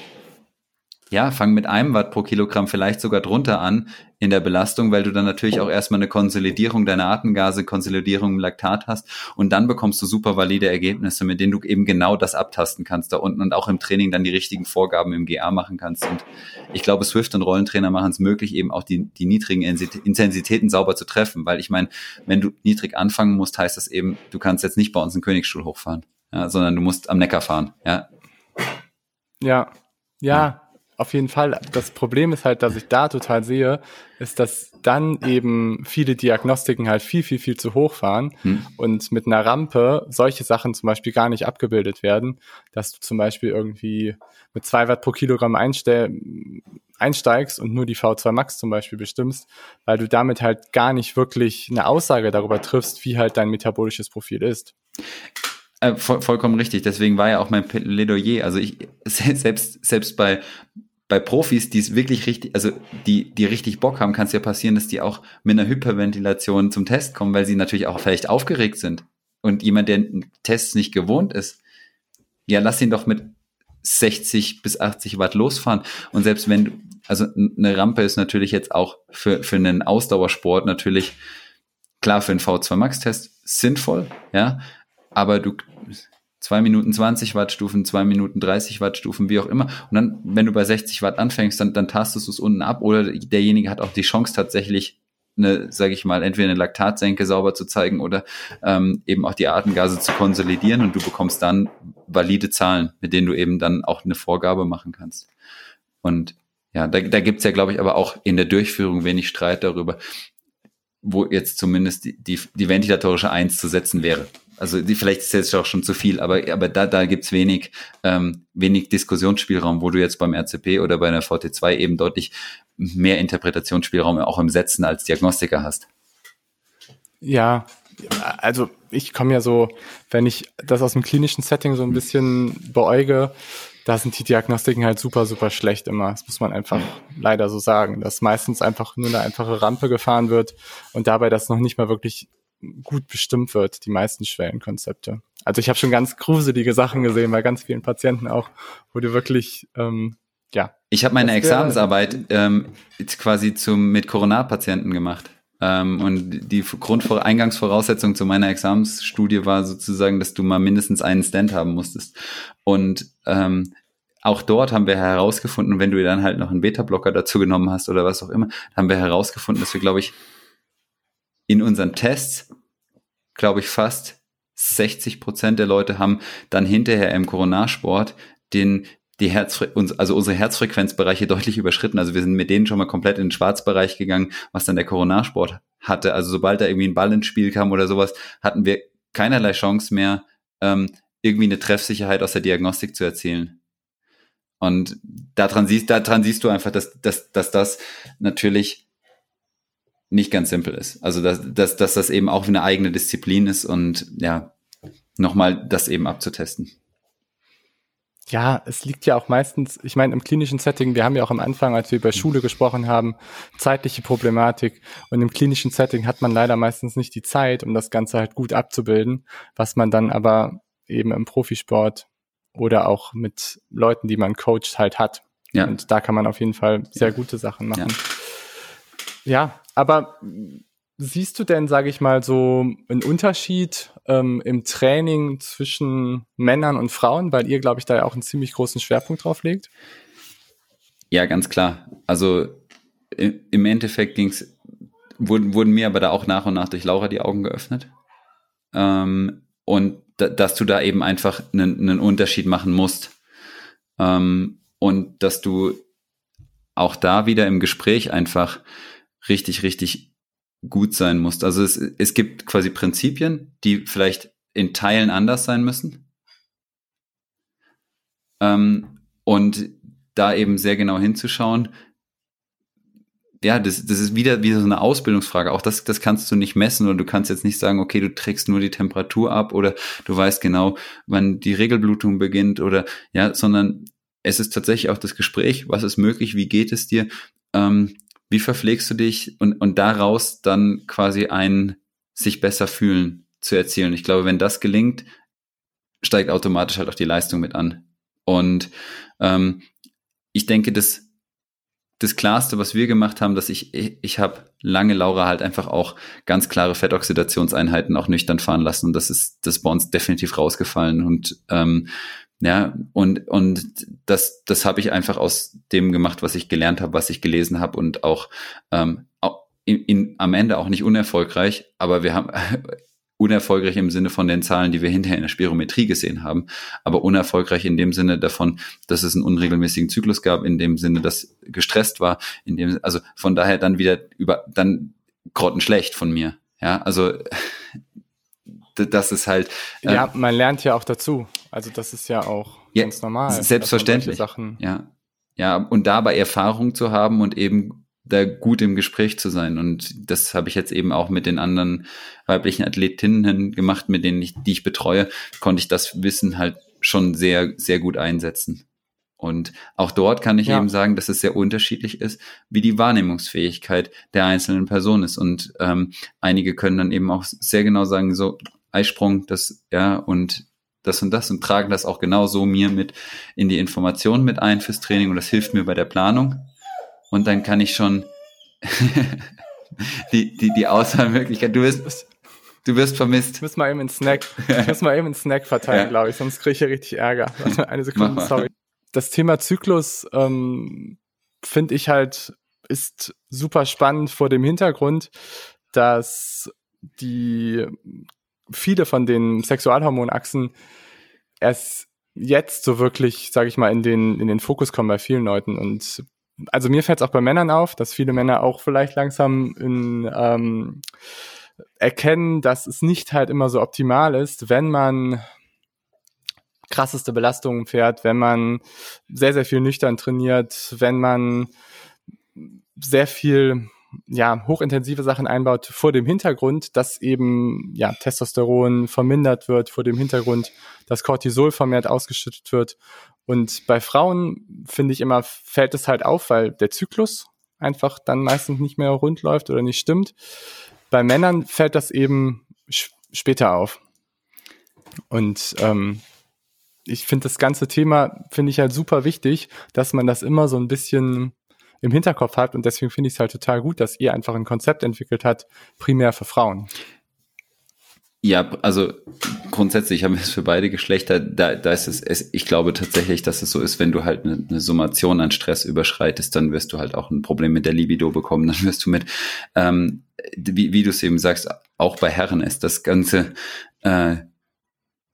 S2: ja, fang mit einem Watt pro Kilogramm vielleicht sogar drunter an in der Belastung, weil du dann natürlich auch erstmal eine Konsolidierung deiner Atemgase, Konsolidierung im Laktat hast und dann bekommst du super valide Ergebnisse, mit denen du eben genau das abtasten kannst da unten und auch im Training dann die richtigen Vorgaben im GA machen kannst. Und ich glaube, Swift und Rollentrainer machen es möglich, eben auch die, die niedrigen Intensitäten sauber zu treffen, weil ich meine, wenn du niedrig anfangen musst, heißt das eben, du kannst jetzt nicht bei uns einen Königsstuhl hochfahren, ja, sondern du musst am Neckar fahren, ja.
S1: Ja, ja. ja auf jeden Fall. Das Problem ist halt, dass ich da total sehe, ist, dass dann eben viele Diagnostiken halt viel, viel, viel zu hoch fahren hm. und mit einer Rampe solche Sachen zum Beispiel gar nicht abgebildet werden, dass du zum Beispiel irgendwie mit zwei Watt pro Kilogramm einstell einsteigst und nur die V2 Max zum Beispiel bestimmst, weil du damit halt gar nicht wirklich eine Aussage darüber triffst, wie halt dein metabolisches Profil ist.
S2: Äh, voll, vollkommen richtig. Deswegen war ja auch mein Plädoyer. Also ich (laughs) selbst selbst bei bei Profis, die es wirklich richtig, also die, die richtig Bock haben, kann es ja passieren, dass die auch mit einer Hyperventilation zum Test kommen, weil sie natürlich auch vielleicht aufgeregt sind. Und jemand, der Tests nicht gewohnt ist, ja, lass ihn doch mit 60 bis 80 Watt losfahren. Und selbst wenn du, also eine Rampe ist natürlich jetzt auch für, für einen Ausdauersport natürlich klar für einen V2 Max Test sinnvoll, ja, aber du 2 Minuten 20 Wattstufen, 2 Minuten 30 Wattstufen, wie auch immer. Und dann, wenn du bei 60 Watt anfängst, dann, dann tastest du es unten ab oder derjenige hat auch die Chance tatsächlich eine, sage ich mal, entweder eine Laktatsenke sauber zu zeigen oder ähm, eben auch die Atemgase zu konsolidieren und du bekommst dann valide Zahlen, mit denen du eben dann auch eine Vorgabe machen kannst. Und ja, da, da gibt es ja, glaube ich, aber auch in der Durchführung wenig Streit darüber, wo jetzt zumindest die, die, die ventilatorische Eins zu setzen wäre. Also die, vielleicht ist jetzt auch schon zu viel, aber, aber da, da gibt's wenig, ähm, wenig Diskussionsspielraum, wo du jetzt beim RCP oder bei einer VT2 eben deutlich mehr Interpretationsspielraum auch im Setzen als Diagnostiker hast.
S1: Ja, also ich komme ja so, wenn ich das aus dem klinischen Setting so ein bisschen beäuge, da sind die Diagnostiken halt super, super schlecht immer. Das muss man einfach leider so sagen, dass meistens einfach nur eine einfache Rampe gefahren wird und dabei das noch nicht mal wirklich gut bestimmt wird, die meisten Schwellenkonzepte. Also ich habe schon ganz gruselige Sachen gesehen bei ganz vielen Patienten auch, wo du wirklich, ähm, ja.
S2: Ich habe meine Examensarbeit ähm, jetzt quasi zum mit Coronarpatienten gemacht. Ähm, und die Grundvor Eingangsvoraussetzung zu meiner Examensstudie war sozusagen, dass du mal mindestens einen Stand haben musstest. Und ähm, auch dort haben wir herausgefunden, wenn du dann halt noch einen Beta-Blocker dazu genommen hast oder was auch immer, haben wir herausgefunden, dass wir, glaube ich, in unseren Tests, glaube ich, fast 60 Prozent der Leute haben dann hinterher im Coronarsport den die Herzfre also unsere Herzfrequenzbereiche deutlich überschritten. Also wir sind mit denen schon mal komplett in den Schwarzbereich gegangen, was dann der Coronarsport hatte. Also sobald da irgendwie ein Ball ins Spiel kam oder sowas, hatten wir keinerlei Chance mehr, ähm, irgendwie eine Treffsicherheit aus der Diagnostik zu erzielen. Und daran siehst, daran siehst du einfach, dass, dass, dass das natürlich nicht ganz simpel ist. Also dass, dass, dass das eben auch eine eigene Disziplin ist und ja, nochmal das eben abzutesten.
S1: Ja, es liegt ja auch meistens, ich meine, im klinischen Setting, wir haben ja auch am Anfang, als wir über Schule gesprochen haben, zeitliche Problematik. Und im klinischen Setting hat man leider meistens nicht die Zeit, um das Ganze halt gut abzubilden, was man dann aber eben im Profisport oder auch mit Leuten, die man coacht, halt hat. Ja. Und da kann man auf jeden Fall sehr gute Sachen machen. Ja, ja aber Siehst du denn, sage ich mal, so einen Unterschied ähm, im Training zwischen Männern und Frauen, weil ihr, glaube ich, da ja auch einen ziemlich großen Schwerpunkt drauf legt?
S2: Ja, ganz klar. Also im Endeffekt ging's, wurden, wurden mir aber da auch nach und nach durch Laura die Augen geöffnet. Ähm, und da, dass du da eben einfach einen, einen Unterschied machen musst. Ähm, und dass du auch da wieder im Gespräch einfach richtig, richtig gut sein musst. Also es, es gibt quasi Prinzipien, die vielleicht in Teilen anders sein müssen. Ähm, und da eben sehr genau hinzuschauen, ja, das, das ist wieder, wieder so eine Ausbildungsfrage. Auch das, das kannst du nicht messen oder du kannst jetzt nicht sagen, okay, du trägst nur die Temperatur ab oder du weißt genau, wann die Regelblutung beginnt oder ja, sondern es ist tatsächlich auch das Gespräch, was ist möglich, wie geht es dir, ähm, wie verpflegst du dich und, und daraus dann quasi ein sich besser fühlen zu erzielen. Ich glaube, wenn das gelingt, steigt automatisch halt auch die Leistung mit an. Und ähm, ich denke, das, das Klarste, was wir gemacht haben, dass ich, ich, ich habe lange Laura halt einfach auch ganz klare Fettoxidationseinheiten auch nüchtern fahren lassen. Und das ist das bei uns definitiv rausgefallen. Und ähm, ja, und, und das, das habe ich einfach aus dem gemacht, was ich gelernt habe, was ich gelesen habe und auch, ähm, in, in, am Ende auch nicht unerfolgreich, aber wir haben (laughs) unerfolgreich im Sinne von den Zahlen, die wir hinterher in der Spirometrie gesehen haben, aber unerfolgreich in dem Sinne davon, dass es einen unregelmäßigen Zyklus gab, in dem Sinne, dass gestresst war, in dem, also von daher dann wieder über, dann grottenschlecht von mir. Ja, also (laughs) das ist halt.
S1: Äh, ja, man lernt ja auch dazu. Also das ist ja auch ja, ganz normal.
S2: Selbstverständlich. Sachen ja. Ja, und dabei Erfahrung zu haben und eben da gut im Gespräch zu sein. Und das habe ich jetzt eben auch mit den anderen weiblichen Athletinnen gemacht, mit denen ich, die ich betreue, konnte ich das Wissen halt schon sehr, sehr gut einsetzen. Und auch dort kann ich ja. eben sagen, dass es sehr unterschiedlich ist, wie die Wahrnehmungsfähigkeit der einzelnen Person ist. Und ähm, einige können dann eben auch sehr genau sagen, so, Eisprung, das, ja, und das und das und tragen das auch genauso mir mit in die Informationen mit ein fürs Training und das hilft mir bei der Planung. Und dann kann ich schon (laughs) die, die, die Auswahlmöglichkeit, du wirst, du wirst vermisst.
S1: Ich muss mal eben einen Snack, ich muss mal eben einen Snack verteilen, ja. glaube ich, sonst kriege ich hier richtig Ärger. Warte, eine Sekunde, sorry. Das Thema Zyklus ähm, finde ich halt, ist super spannend vor dem Hintergrund, dass die viele von den Sexualhormonachsen erst jetzt so wirklich, sage ich mal, in den, in den Fokus kommen bei vielen Leuten. Und also mir fällt es auch bei Männern auf, dass viele Männer auch vielleicht langsam in, ähm, erkennen, dass es nicht halt immer so optimal ist, wenn man krasseste Belastungen fährt, wenn man sehr, sehr viel nüchtern trainiert, wenn man sehr viel ja, hochintensive Sachen einbaut vor dem Hintergrund, dass eben ja, Testosteron vermindert wird, vor dem Hintergrund, dass Cortisol vermehrt ausgeschüttet wird. Und bei Frauen finde ich immer, fällt es halt auf, weil der Zyklus einfach dann meistens nicht mehr rund läuft oder nicht stimmt. Bei Männern fällt das eben später auf. Und ähm, ich finde das ganze Thema, finde ich halt super wichtig, dass man das immer so ein bisschen im Hinterkopf hat. Und deswegen finde ich es halt total gut, dass ihr einfach ein Konzept entwickelt habt, primär für Frauen.
S2: Ja, also grundsätzlich haben wir es für beide Geschlechter. Da, da ist es, es, ich glaube tatsächlich, dass es so ist, wenn du halt eine, eine Summation an Stress überschreitest, dann wirst du halt auch ein Problem mit der Libido bekommen. Dann wirst du mit, ähm, wie, wie du es eben sagst, auch bei Herren ist das Ganze äh,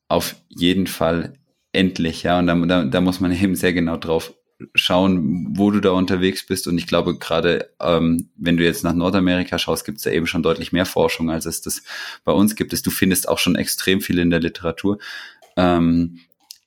S2: auf jeden Fall endlich, ja. Und da, da, da muss man eben sehr genau drauf schauen, wo du da unterwegs bist. Und ich glaube, gerade ähm, wenn du jetzt nach Nordamerika schaust, gibt es da eben schon deutlich mehr Forschung, als es das bei uns gibt. Du findest auch schon extrem viel in der Literatur. Ähm,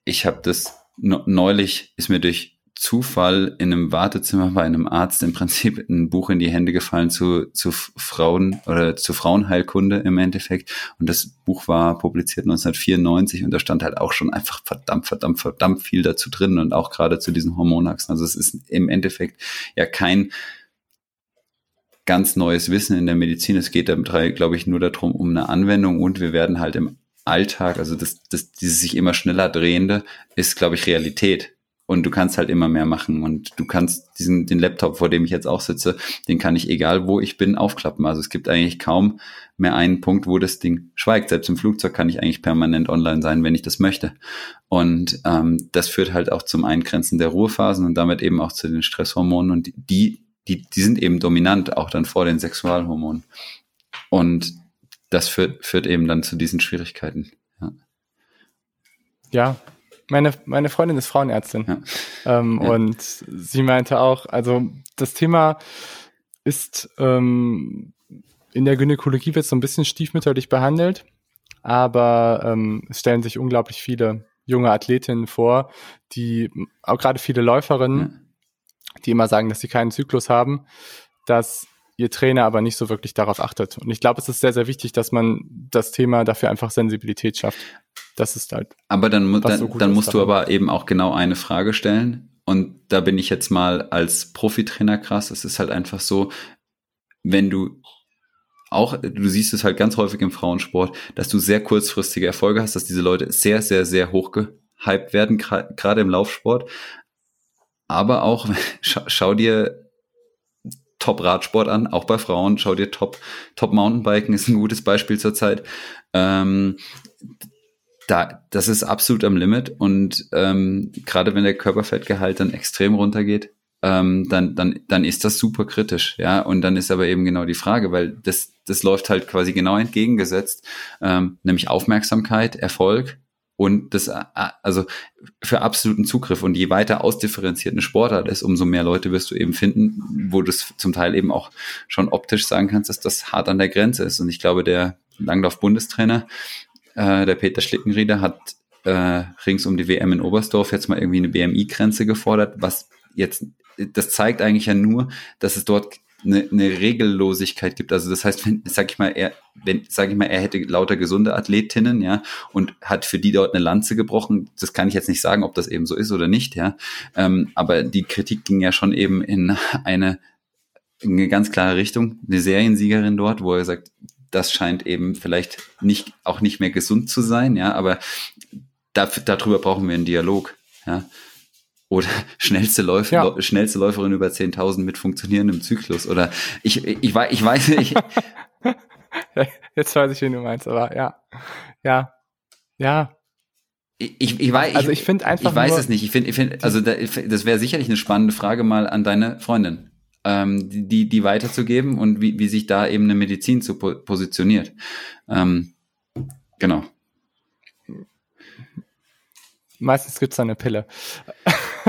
S2: ich habe das neulich, ist mir durch Zufall in einem Wartezimmer bei einem Arzt im Prinzip ein Buch in die Hände gefallen zu, zu Frauen oder zu Frauenheilkunde im Endeffekt. Und das Buch war publiziert 1994 und da stand halt auch schon einfach verdammt, verdammt, verdammt viel dazu drin und auch gerade zu diesen Hormonachsen. Also es ist im Endeffekt ja kein ganz neues Wissen in der Medizin. Es geht glaube ich, nur darum, um eine Anwendung und wir werden halt im Alltag, also das, das, dieses sich immer schneller drehende, ist, glaube ich, Realität und du kannst halt immer mehr machen und du kannst diesen den Laptop, vor dem ich jetzt auch sitze, den kann ich egal wo ich bin aufklappen. Also es gibt eigentlich kaum mehr einen Punkt, wo das Ding schweigt. Selbst im Flugzeug kann ich eigentlich permanent online sein, wenn ich das möchte. Und ähm, das führt halt auch zum Eingrenzen der Ruhephasen und damit eben auch zu den Stresshormonen und die die die sind eben dominant auch dann vor den Sexualhormonen. Und das führt führt eben dann zu diesen Schwierigkeiten. Ja.
S1: Ja, meine, meine Freundin ist Frauenärztin. Ja. Ähm, ja. Und sie meinte auch, also das Thema ist ähm, in der Gynäkologie wird so ein bisschen stiefmütterlich behandelt, aber ähm, es stellen sich unglaublich viele junge Athletinnen vor, die auch gerade viele Läuferinnen, ja. die immer sagen, dass sie keinen Zyklus haben, dass ihr Trainer aber nicht so wirklich darauf achtet. Und ich glaube, es ist sehr, sehr wichtig, dass man das Thema dafür einfach Sensibilität schafft. Das ist halt.
S2: Aber dann, dann, so dann musst du aber eben auch genau eine Frage stellen. Und da bin ich jetzt mal als Profitrainer krass. Es ist halt einfach so, wenn du auch, du siehst es halt ganz häufig im Frauensport, dass du sehr kurzfristige Erfolge hast, dass diese Leute sehr, sehr, sehr hoch gehypt werden, gerade im Laufsport. Aber auch, (laughs) schau, schau dir Top-Radsport an, auch bei Frauen. Schau dir Top, Top Mountainbiken ist ein gutes Beispiel zurzeit. Ähm, da, das ist absolut am Limit und ähm, gerade wenn der Körperfettgehalt dann extrem runtergeht, ähm, dann, dann, dann ist das super kritisch, ja. Und dann ist aber eben genau die Frage, weil das, das läuft halt quasi genau entgegengesetzt, ähm, nämlich Aufmerksamkeit, Erfolg und das, äh, also für absoluten Zugriff und je weiter ausdifferenziert eine Sportart ist, umso mehr Leute wirst du eben finden, wo du es zum Teil eben auch schon optisch sagen kannst, dass das hart an der Grenze ist. Und ich glaube, der Langlauf-Bundestrainer, äh, der Peter Schlickenrieder, hat äh, rings um die WM in Oberstdorf jetzt mal irgendwie eine BMI-Grenze gefordert, was jetzt, das zeigt eigentlich ja nur, dass es dort eine, eine Regellosigkeit gibt. Also das heißt, wenn, sag ich mal, er, wenn, sag ich mal, er hätte lauter gesunde Athletinnen, ja, und hat für die dort eine Lanze gebrochen, das kann ich jetzt nicht sagen, ob das eben so ist oder nicht, ja. Ähm, aber die Kritik ging ja schon eben in eine, in eine ganz klare Richtung. Eine Seriensiegerin dort, wo er sagt, das scheint eben vielleicht nicht, auch nicht mehr gesund zu sein, ja, aber dafür, darüber brauchen wir einen Dialog, ja. Oder (laughs) schnellste, Läufer, ja. schnellste Läuferin über 10.000 mit funktionierendem Zyklus. Oder ich, ich, ich, weiß, ich weiß nicht. (laughs)
S1: Jetzt weiß ich, wen du meinst, aber ja. Ja. Ja.
S2: Ich, ich, weiß,
S1: also ich finde einfach.
S2: Ich weiß es nicht. Ich finde, ich finde, also da, das wäre sicherlich eine spannende Frage mal an deine Freundin, ähm, die, die weiterzugeben und wie, wie sich da eben eine Medizin zu positioniert. Ähm, genau.
S1: meistens gibt's dann eine Pille.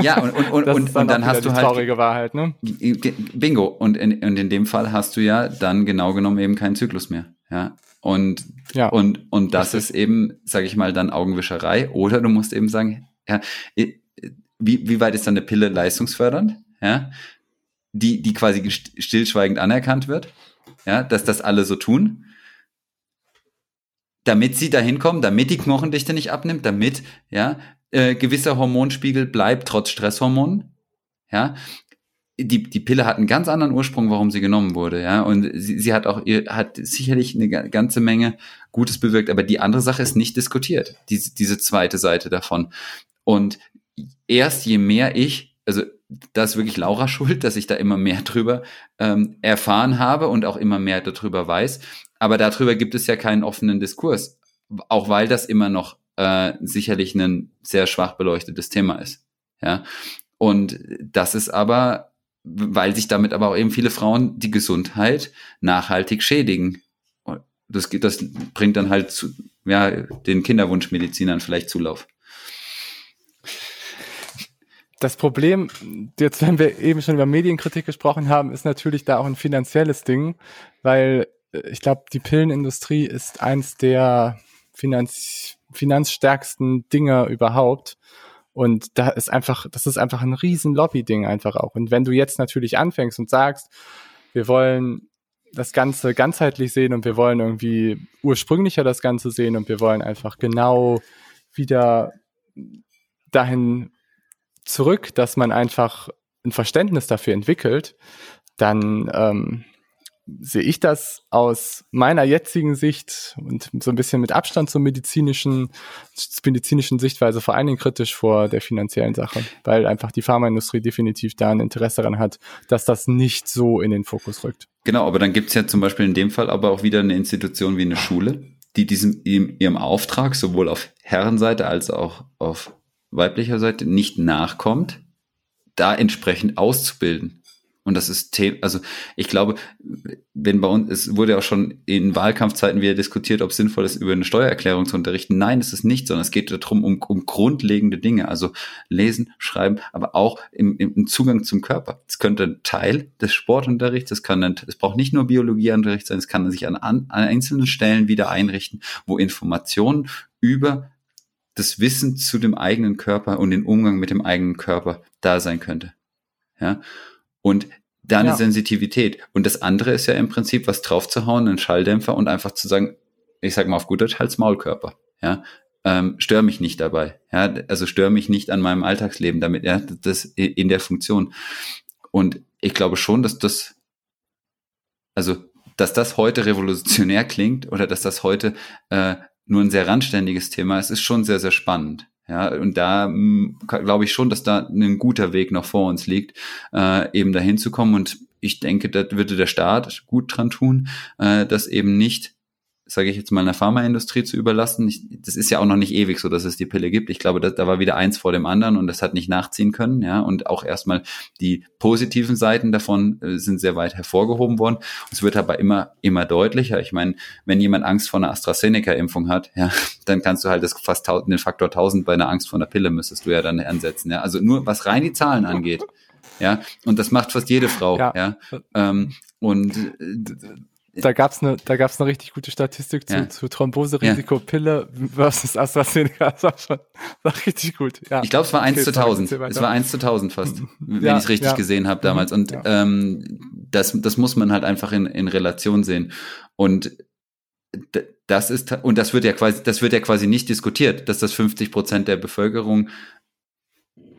S2: Ja, und, und, und,
S1: das
S2: und,
S1: dann,
S2: und dann hast du halt.
S1: traurige Wahrheit, ne?
S2: Bingo. Und in, und in dem Fall hast du ja dann genau genommen eben keinen Zyklus mehr. Ja. Und, ja, und, und das richtig. ist eben, sage ich mal, dann Augenwischerei. Oder du musst eben sagen, ja, wie, wie weit ist dann eine Pille leistungsfördernd? Ja, die, die quasi stillschweigend anerkannt wird, ja, dass das alle so tun damit sie dahin kommen, damit die Knochendichte nicht abnimmt, damit ja äh, gewisser Hormonspiegel bleibt trotz Stresshormonen. Ja, die, die Pille hat einen ganz anderen Ursprung, warum sie genommen wurde, ja. Und sie, sie hat auch ihr, hat sicherlich eine ganze Menge Gutes bewirkt, aber die andere Sache ist nicht diskutiert, diese, diese zweite Seite davon. Und erst je mehr ich, also das ist wirklich Laura (laughs) schuld, dass ich da immer mehr drüber ähm, erfahren habe und auch immer mehr darüber weiß. Aber darüber gibt es ja keinen offenen Diskurs, auch weil das immer noch äh, sicherlich ein sehr schwach beleuchtetes Thema ist. Ja, und das ist aber, weil sich damit aber auch eben viele Frauen die Gesundheit nachhaltig schädigen. Das, das bringt dann halt zu, ja, den Kinderwunschmedizinern vielleicht Zulauf.
S1: Das Problem, jetzt wenn wir eben schon über Medienkritik gesprochen haben, ist natürlich da auch ein finanzielles Ding, weil äh, ich glaube, die Pillenindustrie ist eins der Finanz finanzstärksten Dinge überhaupt. Und da ist einfach, das ist einfach ein riesen Lobby-Ding einfach auch. Und wenn du jetzt natürlich anfängst und sagst, wir wollen das Ganze ganzheitlich sehen und wir wollen irgendwie ursprünglicher das Ganze sehen und wir wollen einfach genau wieder dahin zurück, dass man einfach ein Verständnis dafür entwickelt, dann ähm, sehe ich das aus meiner jetzigen Sicht und so ein bisschen mit Abstand zur medizinischen, medizinischen Sichtweise vor allen Dingen kritisch vor der finanziellen Sache, weil einfach die Pharmaindustrie definitiv da ein Interesse daran hat, dass das nicht so in den Fokus rückt.
S2: Genau, aber dann gibt es ja zum Beispiel in dem Fall aber auch wieder eine Institution wie eine Schule, die diesem ihrem Auftrag sowohl auf Herrenseite als auch auf weiblicher Seite nicht nachkommt, da entsprechend auszubilden. Und das ist Thema, also ich glaube, wenn bei uns, es wurde auch schon in Wahlkampfzeiten wieder diskutiert, ob es sinnvoll ist, über eine Steuererklärung zu unterrichten. Nein, es ist nicht, sondern es geht darum, um, um grundlegende Dinge, also lesen, schreiben, aber auch im, im Zugang zum Körper. Es könnte ein Teil des Sportunterrichts, es kann, es braucht nicht nur Biologieunterricht sein, es kann sich an, an einzelnen Stellen wieder einrichten, wo Informationen über das Wissen zu dem eigenen Körper und den Umgang mit dem eigenen Körper da sein könnte. Ja. Und da eine ja. Sensitivität. Und das andere ist ja im Prinzip was draufzuhauen, einen Schalldämpfer und einfach zu sagen, ich sag mal auf gut Deutsch, Hals Maulkörper. Ja, ähm, stör mich nicht dabei. Ja, also stör mich nicht an meinem Alltagsleben damit. Ja, das in der Funktion. Und ich glaube schon, dass das, also, dass das heute revolutionär klingt oder dass das heute äh, nur ein sehr randständiges Thema ist, ist schon sehr, sehr spannend. Ja, und da hm, glaube ich schon, dass da ein guter Weg noch vor uns liegt, äh, eben dahin zu kommen. Und ich denke, da würde der Staat gut dran tun, äh, das eben nicht sage ich jetzt mal, einer Pharmaindustrie zu überlassen. Ich, das ist ja auch noch nicht ewig so, dass es die Pille gibt. Ich glaube, da, da war wieder eins vor dem anderen und das hat nicht nachziehen können. Ja, und auch erstmal die positiven Seiten davon äh, sind sehr weit hervorgehoben worden. Es wird aber immer, immer deutlicher. Ich meine, wenn jemand Angst vor einer AstraZeneca-Impfung hat, ja, (laughs) dann kannst du halt das fast den Faktor 1000 bei einer Angst vor einer Pille müsstest du ja dann ansetzen. Ja, also nur was rein die Zahlen angeht. Ja, und das macht fast jede Frau. Ja. ja. Ähm, und
S1: da gab's eine, da gab's eine richtig gute Statistik zu, ja. zu Thromboserisiko, ja. Pille versus AstraZeneca. Das war schon war richtig gut. Ja.
S2: Ich glaube, es war 1 okay, zu 1000. Es war 1 zu 1000 fast, (laughs) wenn ja, ich es richtig gesehen habe damals. Und ähm, das, das muss man halt einfach in, in Relation sehen. Und das ist, und das wird ja quasi, das wird ja quasi nicht diskutiert, dass das 50 Prozent der Bevölkerung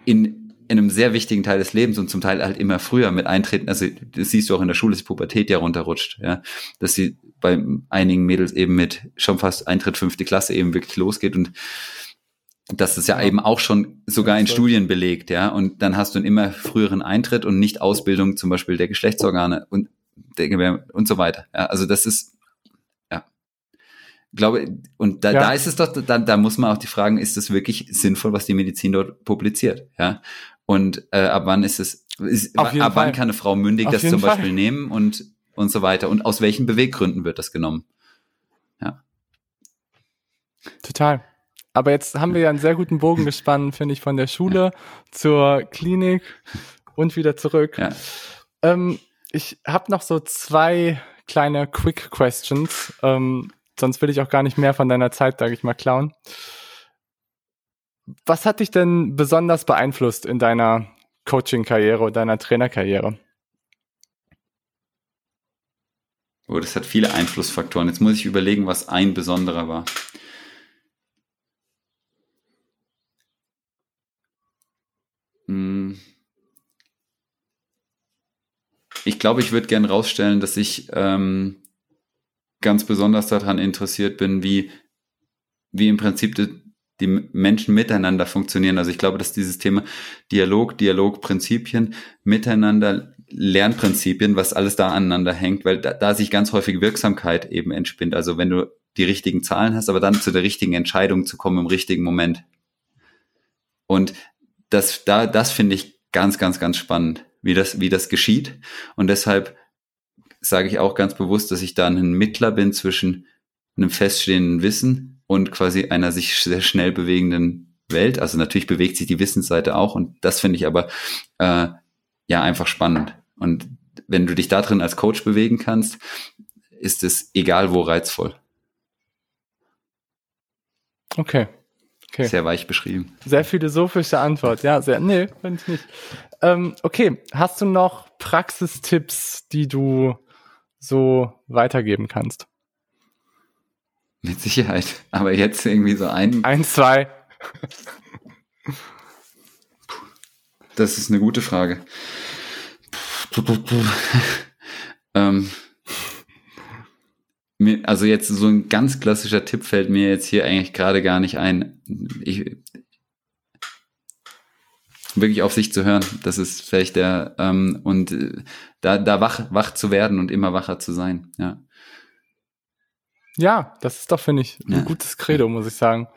S2: in in einem sehr wichtigen Teil des Lebens und zum Teil halt immer früher mit eintreten. Also das siehst du auch in der Schule, dass die Pubertät ja runterrutscht, ja, dass sie bei einigen Mädels eben mit schon fast Eintritt fünfte Klasse eben wirklich losgeht und das ist ja, ja. eben auch schon sogar in Studien belegt, ja. Und dann hast du einen immer früheren Eintritt und nicht Ausbildung zum Beispiel der Geschlechtsorgane und der und so weiter. Ja, also das ist ja glaube und da, ja. da ist es doch da, da muss man auch die fragen, ist das wirklich sinnvoll, was die Medizin dort publiziert, ja? Und äh, ab wann ist es, ist, ab Fall. wann kann eine Frau mündig Auf das zum Beispiel Fall. nehmen und, und so weiter? Und aus welchen Beweggründen wird das genommen? Ja.
S1: Total. Aber jetzt haben wir ja einen sehr guten Bogen gespannt, finde ich, von der Schule zur Klinik und wieder zurück. Ja. Ähm, ich habe noch so zwei kleine Quick Questions. Ähm, sonst will ich auch gar nicht mehr von deiner Zeit, sage ich mal, klauen. Was hat dich denn besonders beeinflusst in deiner Coaching-Karriere und deiner Trainerkarriere?
S2: Oh, das hat viele Einflussfaktoren. Jetzt muss ich überlegen, was ein besonderer war. Hm. Ich glaube, ich würde gern rausstellen, dass ich ähm, ganz besonders daran interessiert bin, wie, wie im Prinzip die, Menschen miteinander funktionieren. Also ich glaube, dass dieses Thema Dialog, Dialogprinzipien, Miteinander Lernprinzipien, was alles da aneinander hängt, weil da, da sich ganz häufig Wirksamkeit eben entspinnt. Also wenn du die richtigen Zahlen hast, aber dann zu der richtigen Entscheidung zu kommen im richtigen Moment. Und das, da, das finde ich ganz, ganz, ganz spannend, wie das, wie das geschieht. Und deshalb sage ich auch ganz bewusst, dass ich da ein Mittler bin zwischen einem feststehenden Wissen und quasi einer sich sehr schnell bewegenden Welt. Also natürlich bewegt sich die Wissensseite auch und das finde ich aber äh, ja einfach spannend. Und wenn du dich da drin als Coach bewegen kannst, ist es egal wo reizvoll.
S1: Okay.
S2: okay. Sehr weich beschrieben.
S1: Sehr philosophische Antwort. Ja, sehr. Nee, finde ich nicht. Ähm, okay. Hast du noch Praxistipps, die du so weitergeben kannst?
S2: Mit Sicherheit. Aber jetzt irgendwie so ein.
S1: Ein, zwei.
S2: Das ist eine gute Frage. ähm, also jetzt so ein ganz klassischer Tipp fällt mir jetzt hier eigentlich gerade gar nicht ein. Ich, wirklich auf sich zu hören, das ist vielleicht der ähm, und äh, da da wach wach zu werden und immer wacher zu sein, ja.
S1: Ja, das ist doch finde ich ein ja. gutes Credo, muss ich sagen.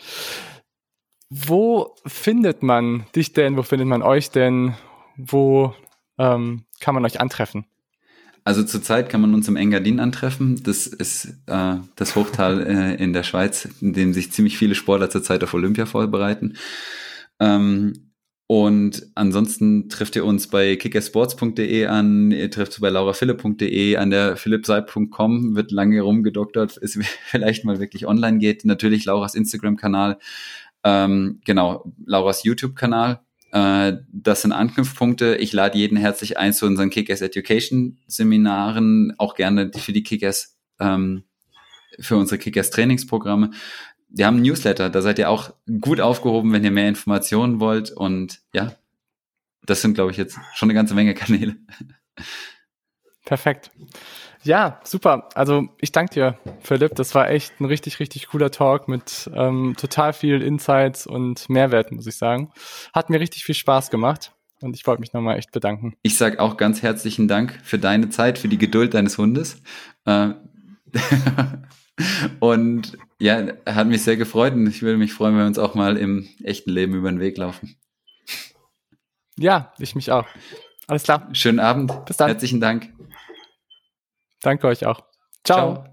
S1: Wo findet man dich denn? Wo findet man euch denn? Wo ähm, kann man euch antreffen?
S2: Also zurzeit kann man uns im Engadin antreffen. Das ist äh, das Hochtal äh, in der Schweiz, in dem sich ziemlich viele Sportler zurzeit auf Olympia vorbereiten. Ähm, und ansonsten trifft ihr uns bei kickersports.de an, ihr trifft bei lauraphilipp.de, an der philippseib.com wird lange rumgedoktert, es (laughs) vielleicht mal wirklich online geht. Natürlich Lauras Instagram-Kanal, ähm, genau, Lauras YouTube-Kanal äh, das sind Anknüpfpunkte. Ich lade jeden herzlich ein zu unseren Kickers Education Seminaren, auch gerne für die Kickers, ähm, für unsere Kickers Trainingsprogramme. Wir haben ein Newsletter, da seid ihr auch gut aufgehoben, wenn ihr mehr Informationen wollt. Und ja, das sind, glaube ich, jetzt schon eine ganze Menge Kanäle.
S1: Perfekt. Ja, super. Also ich danke dir, Philipp. Das war echt ein richtig, richtig cooler Talk mit ähm, total viel Insights und Mehrwert, muss ich sagen. Hat mir richtig viel Spaß gemacht und ich wollte mich nochmal echt bedanken.
S2: Ich sage auch ganz herzlichen Dank für deine Zeit, für die Geduld deines Hundes. Äh, (laughs) und ja, hat mich sehr gefreut und ich würde mich freuen, wenn wir uns auch mal im echten Leben über den Weg laufen.
S1: Ja, ich mich auch. Alles klar.
S2: Schönen Abend. Bis dann. Herzlichen Dank.
S1: Danke euch auch. Ciao. Ciao.